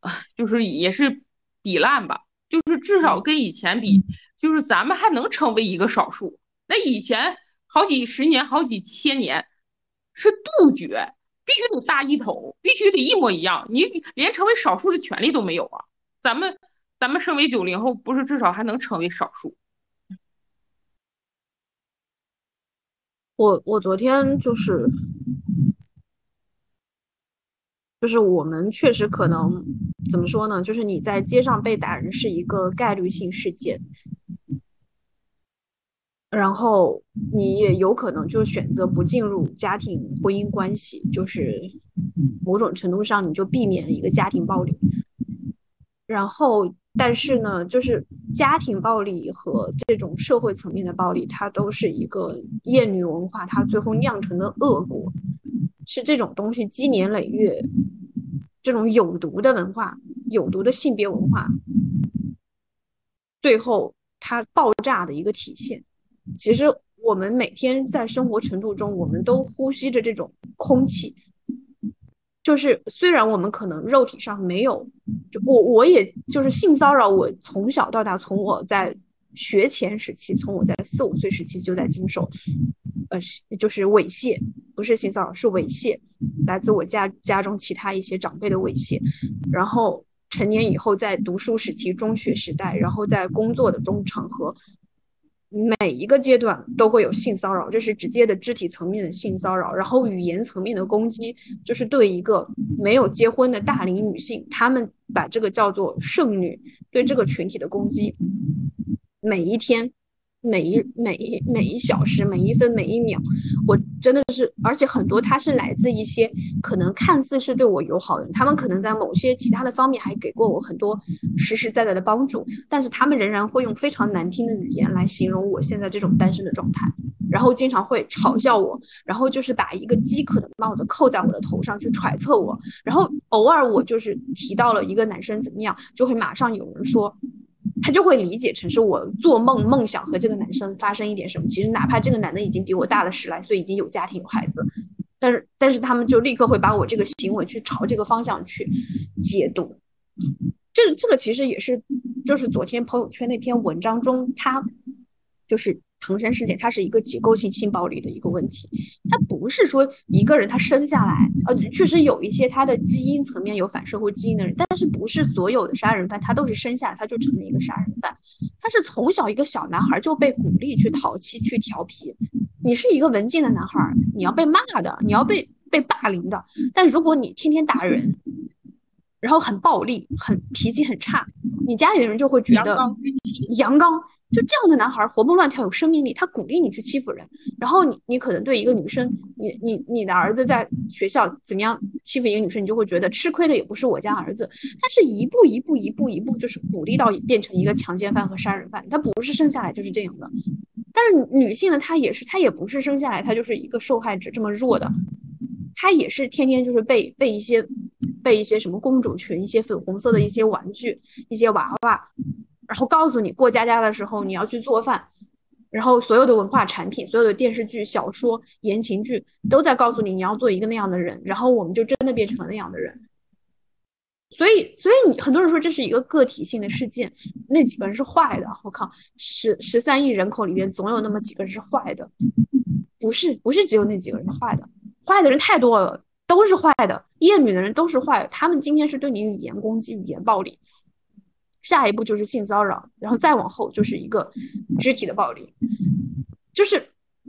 Speaker 2: 啊，就是也是比烂吧，就是至少跟以前比，就是咱们还能成为一个少数。那以前。好几十年、好几千年是杜绝，必须得大一统，必须得一模一样。你连成为少数的权利都没有啊！咱们，咱们身为九零后，不是至少还能成为少数？
Speaker 1: 我我昨天就是，就是我们确实可能怎么说呢？就是你在街上被打人是一个概率性事件。然后你也有可能就选择不进入家庭婚姻关系，就是某种程度上你就避免了一个家庭暴力。然后，但是呢，就是家庭暴力和这种社会层面的暴力，它都是一个厌女文化，它最后酿成的恶果是这种东西积年累月，这种有毒的文化、有毒的性别文化，最后它爆炸的一个体现。其实我们每天在生活程度中，我们都呼吸着这种空气。就是虽然我们可能肉体上没有，就我我也就是性骚扰，我从小到大，从我在学前时期，从我在四五岁时期就在经受，呃，就是猥亵，不是性骚扰，是猥亵，来自我家家中其他一些长辈的猥亵。然后成年以后，在读书时期、中学时代，然后在工作的中场合。每一个阶段都会有性骚扰，这是直接的肢体层面的性骚扰，然后语言层面的攻击，就是对一个没有结婚的大龄女性，他们把这个叫做剩女，对这个群体的攻击，每一天。每一每一每一小时每一分每一秒，我真的是，而且很多他是来自一些可能看似是对我友好的人，他们可能在某些其他的方面还给过我很多实实在在的帮助，但是他们仍然会用非常难听的语言来形容我现在这种单身的状态，然后经常会嘲笑我，然后就是把一个饥渴的帽子扣在我的头上去揣测我，然后偶尔我就是提到了一个男生怎么样，就会马上有人说。他就会理解成是我做梦梦想和这个男生发生一点什么。其实哪怕这个男的已经比我大了十来岁，已经有家庭有孩子，但是但是他们就立刻会把我这个行为去朝这个方向去解读。这这个其实也是，就是昨天朋友圈那篇文章中，他就是。唐山事件，它是一个结构性性暴力的一个问题，它不是说一个人他生下来，呃，确实有一些他的基因层面有反社会基因的人，但是不是所有的杀人犯他都是生下来他就成了一个杀人犯，他是从小一个小男孩就被鼓励去淘气去调皮，你是一个文静的男孩，你要被骂的，你要被被霸凌的，但如果你天天打人，然后很暴力，很脾气很差，你家里的人就会觉得阳刚。就这样的男孩活蹦乱跳有生命力，他鼓励你去欺负人，然后你你可能对一个女生，你你你的儿子在学校怎么样欺负一个女生，你就会觉得吃亏的也不是我家儿子，他是一步一步一步一步就是鼓励到变成一个强奸犯和杀人犯，他不是生下来就是这样的。但是女性呢，她也是，她也不是生下来她就是一个受害者这么弱的，她也是天天就是被被一些被一些什么公主裙、一些粉红色的一些玩具、一些娃娃。然后告诉你过家家的时候你要去做饭，然后所有的文化产品、所有的电视剧、小说、言情剧都在告诉你你要做一个那样的人，然后我们就真的变成了那样的人。所以，所以你很多人说这是一个个体性的事件，那几个人是坏的。我靠，十十三亿人口里面总有那么几个人是坏的，不是不是只有那几个人是坏的，坏的人太多了，都是坏的，厌女的人都是坏的。他们今天是对你语言攻击、语言暴力，下一步就是性骚扰，然后再往后就是一个肢体的暴力，就是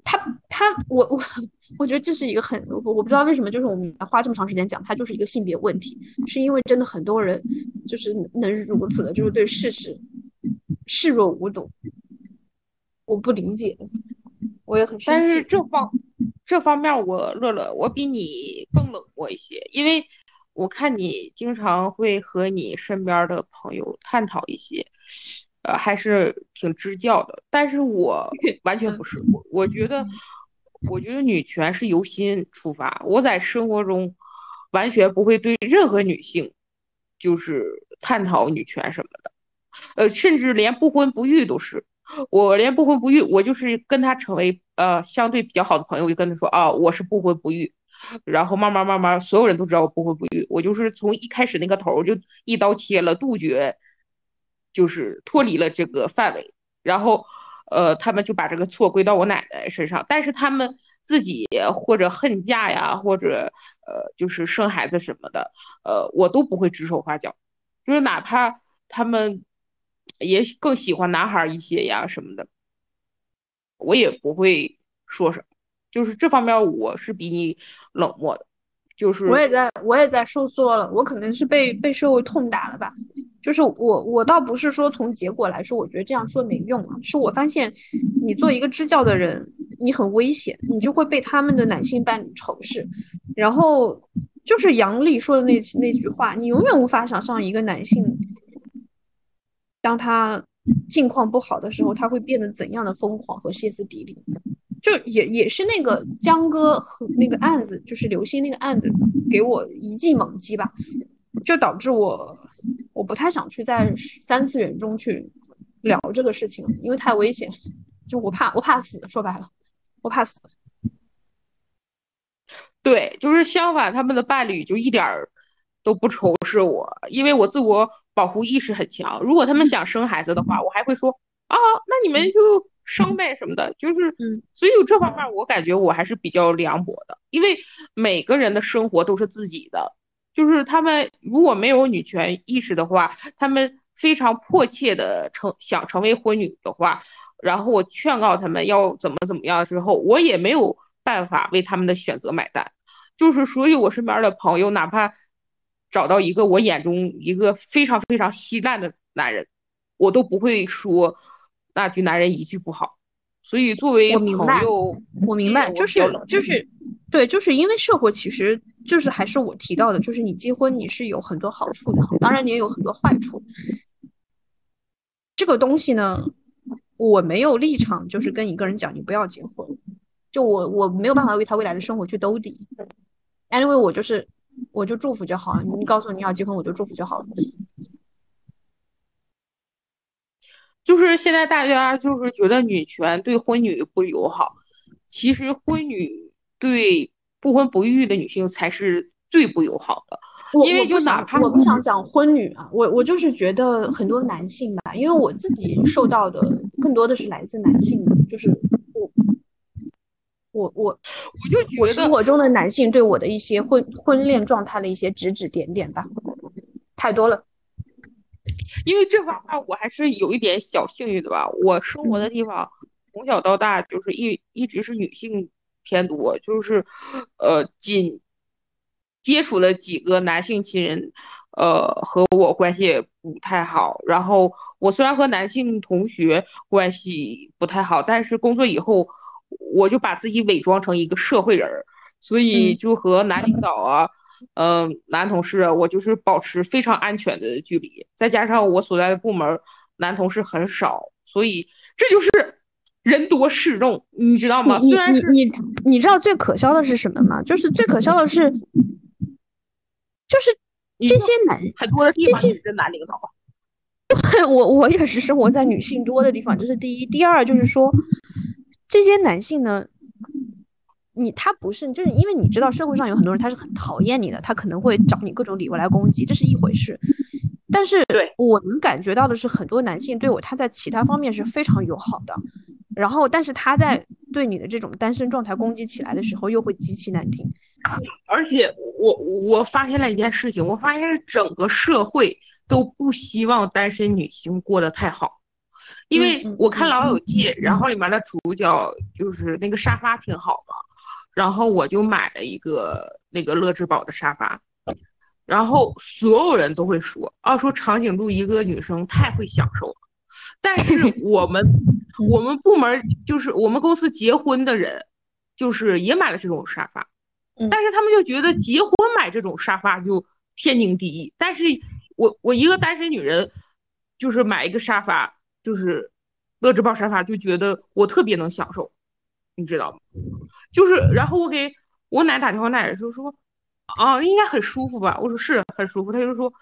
Speaker 1: 他他我我 我觉得这是一个很我我不知道为什么，就是我们花这么长时间讲，它就是一个性别问题，是因为真的很多人就是能如此的，就是对事实视若无睹，我不理解。我也很生
Speaker 2: 气，但是这方这方面我乐乐，我比你更冷漠一些，因为我看你经常会和你身边的朋友探讨一些，呃，还是挺支教的。但是我 完全不是，我我觉得，我觉得女权是由心出发。我在生活中完全不会对任何女性就是探讨女权什么的，呃，甚至连不婚不育都是。我连不婚不育，我就是跟他成为呃相对比较好的朋友，我就跟他说啊，我是不婚不育，然后慢慢慢慢，所有人都知道我不婚不育，我就是从一开始那个头就一刀切了，杜绝，就是脱离了这个范围，然后呃他们就把这个错归到我奶奶身上，但是他们自己或者恨嫁呀，或者呃就是生孩子什么的，呃我都不会指手画脚，就是哪怕他们。也更喜欢男孩一些呀什么的，我也不会说什么，就是这方面我是比你冷漠的，就是
Speaker 1: 我也在我也在收缩了，我可能是被被社会痛打了吧，就是我我倒不是说从结果来说，我觉得这样说没用啊，是我发现你做一个支教的人，你很危险，你就会被他们的男性伴侣仇视，然后就是杨丽说的那那句话，你永远无法想象一个男性。当他境况不好的时候，他会变得怎样的疯狂和歇斯底里？就也也是那个江哥和那个案子，就是刘星那个案子，给我一记猛击吧，就导致我我不太想去在三次元中去聊这个事情，因为太危险。就我怕我怕死，说白了，我怕死。
Speaker 2: 对，就是相反，他们的伴侣就一点儿。都不仇视我，因为我自我保护意识很强。如果他们想生孩子的话，我还会说啊，那你们就生呗什么的。就是，所以这方面我感觉我还是比较凉薄的，因为每个人的生活都是自己的。就是他们如果没有女权意识的话，他们非常迫切的成想成为婚女的话，然后我劝告他们要怎么怎么样之后，我也没有办法为他们的选择买单。就是所以，我身边的朋友哪怕。找到一个我眼中一个非常非常稀烂的男人，我都不会说那句男人一句不好。所以作为朋友，
Speaker 1: 我明白，就是就是对，就是因为社会其实就是还是我提到的，就是你结婚你是有很多好处的，当然你也有很多坏处。这个东西呢，我没有立场，就是跟一个人讲你不要结婚，就我我没有办法为他未来的生活去兜底。Anyway，我就是。我就祝福就好了。你告诉我你要结婚，我就祝福就好了。
Speaker 2: 就是现在大家就是觉得女权对婚女不友好，其实婚女对不婚不育的女性才是最不友好的。因为就哪怕
Speaker 1: 我不想讲婚女啊，我我就是觉得很多男性吧，因为我自己受到的更多的是来自男性的，就是。我我
Speaker 2: 我我就觉得
Speaker 1: 我生活中的男性对我的一些婚婚恋状态的一些指指点点吧，太多了。
Speaker 2: 因为这方面我还是有一点小幸运的吧。我生活的地方从小到大就是一一直是女性偏多，就是呃仅接触了几个男性亲人，呃和我关系也不太好。然后我虽然和男性同学关系不太好，但是工作以后。我就把自己伪装成一个社会人儿，所以就和男领导啊，嗯，男同事，我就是保持非常安全的距离。再加上我所在的部门男同事很少，所以这就是人多势众，你知道吗？
Speaker 1: 你你你你知道最可笑的是什么吗？就是最可笑的是，就是这些男
Speaker 2: 很多的地方是男领导。
Speaker 1: 我我也是生活在女性多的地方，这是第一。第二就是说。这些男性呢，你他不是，就是因为你知道社会上有很多人他是很讨厌你的，他可能会找你各种理由来攻击，这是一回事。但是我能感觉到的是，很多男性对我他在其他方面是非常友好的，然后但是他在对你的这种单身状态攻击起来的时候又会极其难听。
Speaker 2: 而且我我发现了一件事情，我发现是整个社会都不希望单身女性过得太好，因为我看《老友记》，然后里面的主角就是那个沙发挺好的，然后我就买了一个那个乐之宝的沙发，然后所有人都会说啊，说长颈鹿一个女生太会享受了，但是 我们我们部门就是我们公司结婚的人，就是也买了这种沙发。但是他们就觉得结婚买这种沙发就天经地义，但是我我一个单身女人，就是买一个沙发，就是乐之宝沙发，就觉得我特别能享受，你知道吗？就是然后我给我奶打电话，奶奶就说，啊，应该很舒服吧？我说是很舒服。他就说，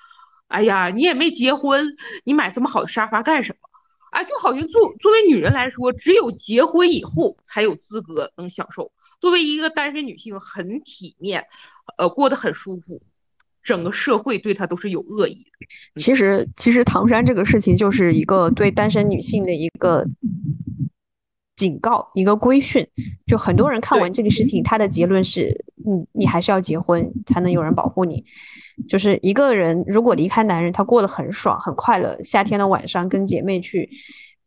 Speaker 2: 哎呀，你也没结婚，你买这么好的沙发干什么？哎，就好像作作为女人来说，只有结婚以后才有资格能享受。作为一个单身女性，很体面，呃，过得很舒服，整个社会对她都是有恶意。
Speaker 1: 其实，其实唐山这个事情就是一个对单身女性的一个警告，一个规训。就很多人看完这个事情，他的结论是：你你还是要结婚，才能有人保护你。就是一个人如果离开男人，他过得很爽很快乐，夏天的晚上跟姐妹去。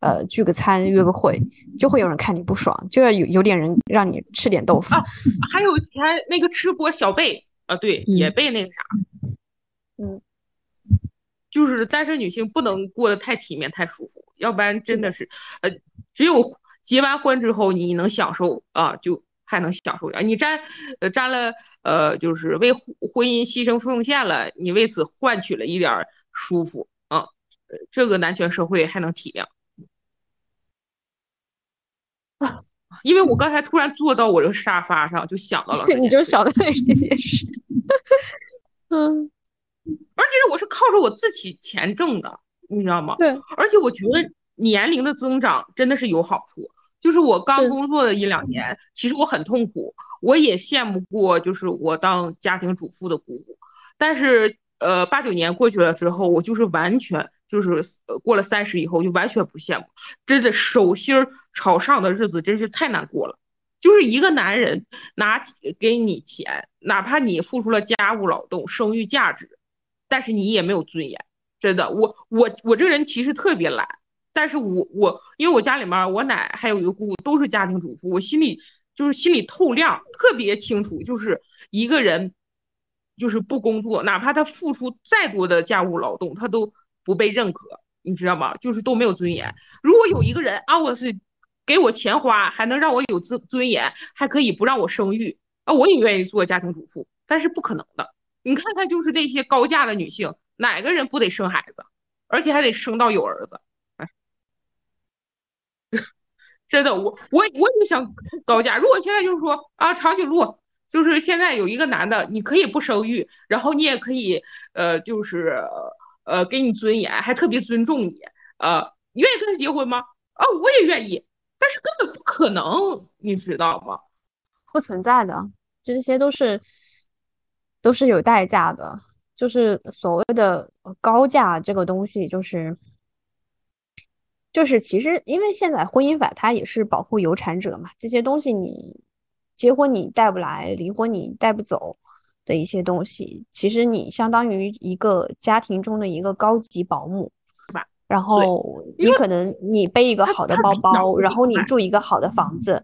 Speaker 1: 呃，聚个餐，约个会，就会有人看你不爽，就要有有点人让你吃点豆腐
Speaker 2: 啊。还有前那个吃播小贝啊，对，也被那个啥，
Speaker 1: 嗯，
Speaker 2: 就是单身女性不能过得太体面、太舒服，要不然真的是，呃，只有结完婚之后你能享受啊，就还能享受点。你沾呃沾了呃，就是为婚姻牺牲奉献了，你为此换取了一点舒服啊，这个男权社会还能体谅。因为我刚才突然坐到我这个沙发上，就想到了，
Speaker 1: 你就想到了这件事。嗯，
Speaker 2: 而且我是靠着我自己钱挣的，你知道吗？
Speaker 1: 对。
Speaker 2: 而且我觉得年龄的增长真的是有好处。就是我刚工作的一两年，其实我很痛苦，我也羡慕过，就是我当家庭主妇的姑姑。但是，呃，八九年过去了之后，我就是完全。就是过了三十以后，就完全不羡慕，真的手心朝上的日子真是太难过了。就是一个男人拿给你钱，哪怕你付出了家务劳动、生育价值，但是你也没有尊严。真的，我我我这个人其实特别懒，但是我我因为我家里面我奶还有一个姑姑都是家庭主妇，我心里就是心里透亮，特别清楚，就是一个人就是不工作，哪怕他付出再多的家务劳动，他都。不被认可，你知道吗？就是都没有尊严。如果有一个人啊，我是给我钱花，还能让我有尊尊严，还可以不让我生育啊，我也愿意做家庭主妇。但是不可能的。你看看，就是那些高价的女性，哪个人不得生孩子，而且还得生到有儿子？哎，真的，我我我也想高价。如果现在就是说啊，长颈鹿就是现在有一个男的，你可以不生育，然后你也可以呃，就是。呃，给你尊严，还特别尊重你，呃，你愿意跟他结婚吗？啊，我也愿意，但是根本不可能，你知道吗？
Speaker 1: 不存在的，这些都是都是有代价的，就是所谓的高价这个东西，就是就是其实因为现在婚姻法它也是保护有产者嘛，这些东西你结婚你带不来，离婚你带不走。的一些东西，其实你相当于一个家庭中的一个高级保姆，
Speaker 2: 是吧？
Speaker 1: 然后你可能你背一个好的包包，然后你住一个好的房子，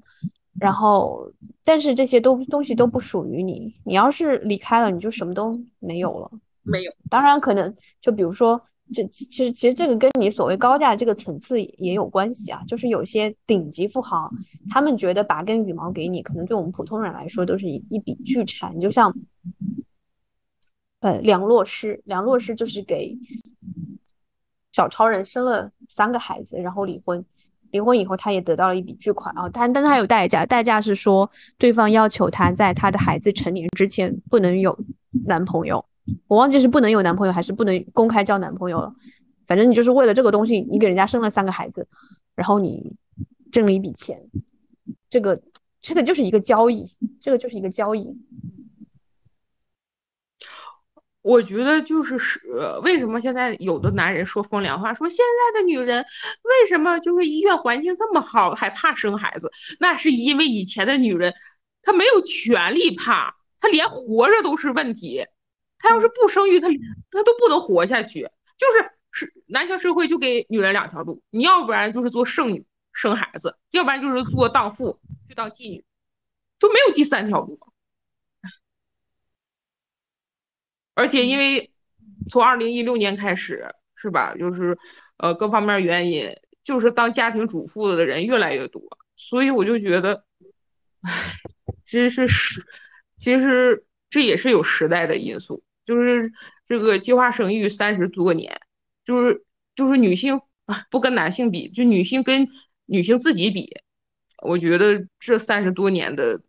Speaker 1: 然后但是这些都东西都不属于你。你要是离开了，你就什么都没有了。
Speaker 2: 没有。
Speaker 1: 当然可能就比如说，这其实其实这个跟你所谓高价这个层次也有关系啊。就是有些顶级富豪，他们觉得拔根羽毛给你，可能对我们普通人来说都是一一笔巨产。就像。呃，梁洛施，梁洛施就是给小超人生了三个孩子，然后离婚。离婚以后，他也得到了一笔巨款啊，但但他有代价，代价是说对方要求他在他的孩子成年之前不能有男朋友。我忘记是不能有男朋友，还是不能公开交男朋友了。反正你就是为了这个东西，你给人家生了三个孩子，然后你挣了一笔钱。这个这个就是一个交易，这个就是一个交易。
Speaker 2: 我觉得就是是为什么现在有的男人说风凉话，说现在的女人为什么就是医院环境这么好还怕生孩子？那是因为以前的女人她没有权利怕，她连活着都是问题。她要是不生育，他他都不能活下去。就是是男权社会就给女人两条路，你要不然就是做剩女生孩子，要不然就是做荡妇去当妓女，都没有第三条路。而且因为从二零一六年开始，是吧？就是呃各方面原因，就是当家庭主妇的人越来越多，所以我就觉得，唉，其实是时，其实这也是有时代的因素，就是这个计划生育三十多年，就是就是女性不跟男性比，就女性跟女性自己比，我觉得这三十多年的。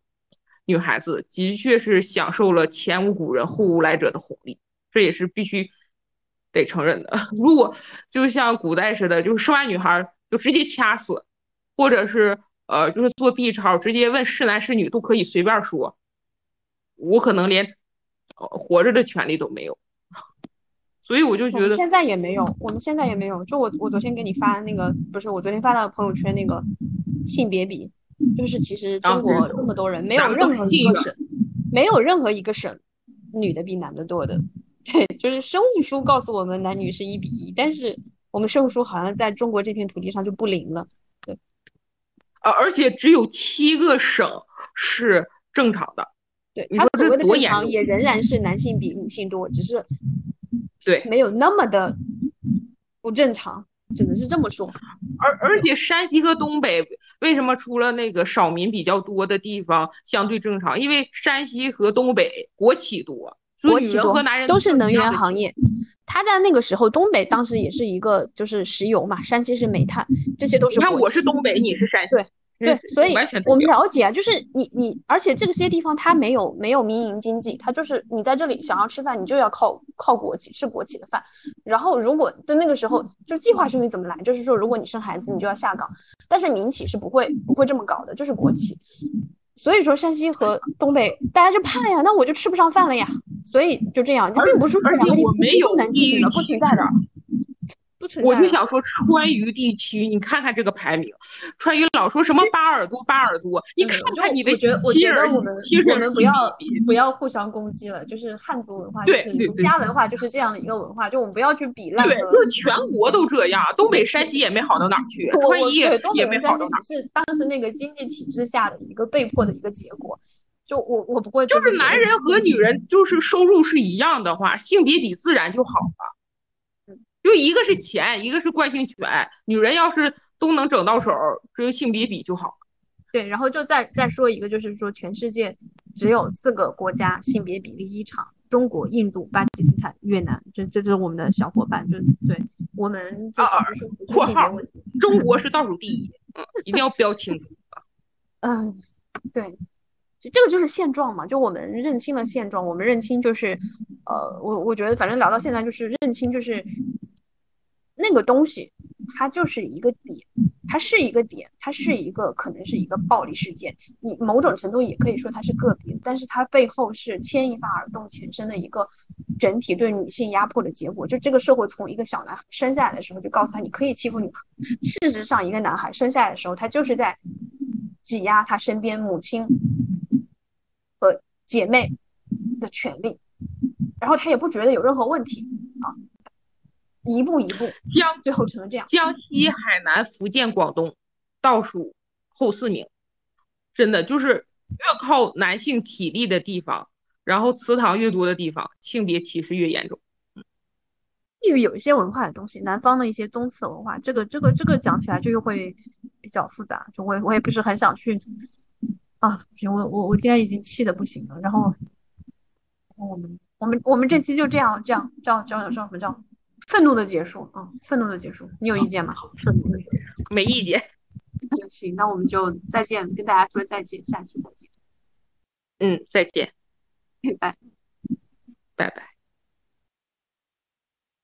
Speaker 2: 女孩子的确是享受了前无古人后无来者的红利，这也是必须得承认的。如果就像古代似的，就是生完女孩就直接掐死，或者是呃，就是做 B 超，直接问是男是女都可以随便说，我可能连活着的权利都没有。所以我就觉得
Speaker 1: 现在也没有，我们现在也没有。就我我昨天给你发那个，不是我昨天发到朋友圈那个性别比。就是其实中国这么多人，没有任何一个省，没有任何一个省女的比男的多的。对，就是生物书告诉我们男女是一比一，但是我们生物书好像在中国这片土地上就不灵了。对，
Speaker 2: 而，而且只有七个省是正常的。
Speaker 1: 对，它所谓的正常也仍然是男性比女性多，只是
Speaker 2: 对
Speaker 1: 没有那么的不正常。只能是这么说，
Speaker 2: 而而且山西和东北为什么除了那个少民比较多的地方相对正常？因为山西和东北国企多，
Speaker 1: 国企
Speaker 2: 多和男人
Speaker 1: 都是能源行业。他在那个时候，东北当时也是一个就是石油嘛，山西是煤炭，这些都是。
Speaker 2: 你看我是东北，你是山西。
Speaker 1: 对。对，所以我们了解啊，就是你你，而且这些地方它没有没有民营经济，它就是你在这里想要吃饭，你就要靠靠国企吃国企的饭。然后如果在那个时候，就计划生育怎么来？就是说，如果你生孩子，你就要下岗。但是民企是不会不会这么搞的，就是国企。所以说，山西和东北大家就怕呀，那我就吃不上饭了呀。所以就这样，这并不是两个地方重男轻女的，不存在的。
Speaker 2: 我就想说，川渝地区，你看看这个排名，川渝老说什么巴尔多，巴尔多，你看看你的
Speaker 1: 亲儿媳我们我们不要不要互相攻击了，就是汉族文化，就是儒家文化，就是这样的一个文化，就我们不要去比烂。
Speaker 2: 对，就是全国都这样，东北、山西也没好到哪去，川渝也没好到
Speaker 1: 哪。只是当时那个经济体制下的一个被迫的一个结果。就我我不会，
Speaker 2: 就是男人和女人就是收入是一样的话，性别比自然就好了。就一个是钱，一个是惯性权。女人要是都能整到手，只有性别比就好。
Speaker 1: 对，然后就再再说一个，就是说全世界只有四个国家性别比例异常：中国、印度、巴基斯坦、越南。这这就是我们的小伙伴，就对我们啊啊，
Speaker 2: 括号中国是倒数第一，嗯，一定要标清楚。
Speaker 1: 嗯，对，这个就是现状嘛。就我们认清了现状，我们认清就是，呃，我我觉得反正聊到现在就是认清就是。那个东西，它就是一个点，它是一个点，它是一个可能是一个暴力事件。你某种程度也可以说它是个别，但是它背后是牵一发而动全身的一个整体对女性压迫的结果。就这个社会从一个小男孩生下来的时候就告诉他你可以欺负女孩，事实上一个男孩生下来的时候他就是在挤压他身边母亲和姐妹的权利，然后他也不觉得有任何问题。一步一步，
Speaker 2: 江
Speaker 1: 最后成了这样。
Speaker 2: 江西、海南、福建、广东倒数后四名，真的就是越靠男性体力的地方，然后祠堂越多的地方，性别歧视越严重。
Speaker 1: 因为有一些文化的东西，南方的一些宗祠文化，这个这个这个讲起来就又会比较复杂，就我我也不是很想去啊。行，我我我今天已经气的不行了，然后我们我们我们这期就这样这样叫叫叫什么叫？愤怒的结束啊！愤怒的结束，你有意见吗？
Speaker 2: 愤怒的结束，没意见。
Speaker 1: 行，那我们就再见，跟大家说再见，下期再见。
Speaker 2: 嗯，再见，
Speaker 1: 拜拜，
Speaker 2: 拜拜。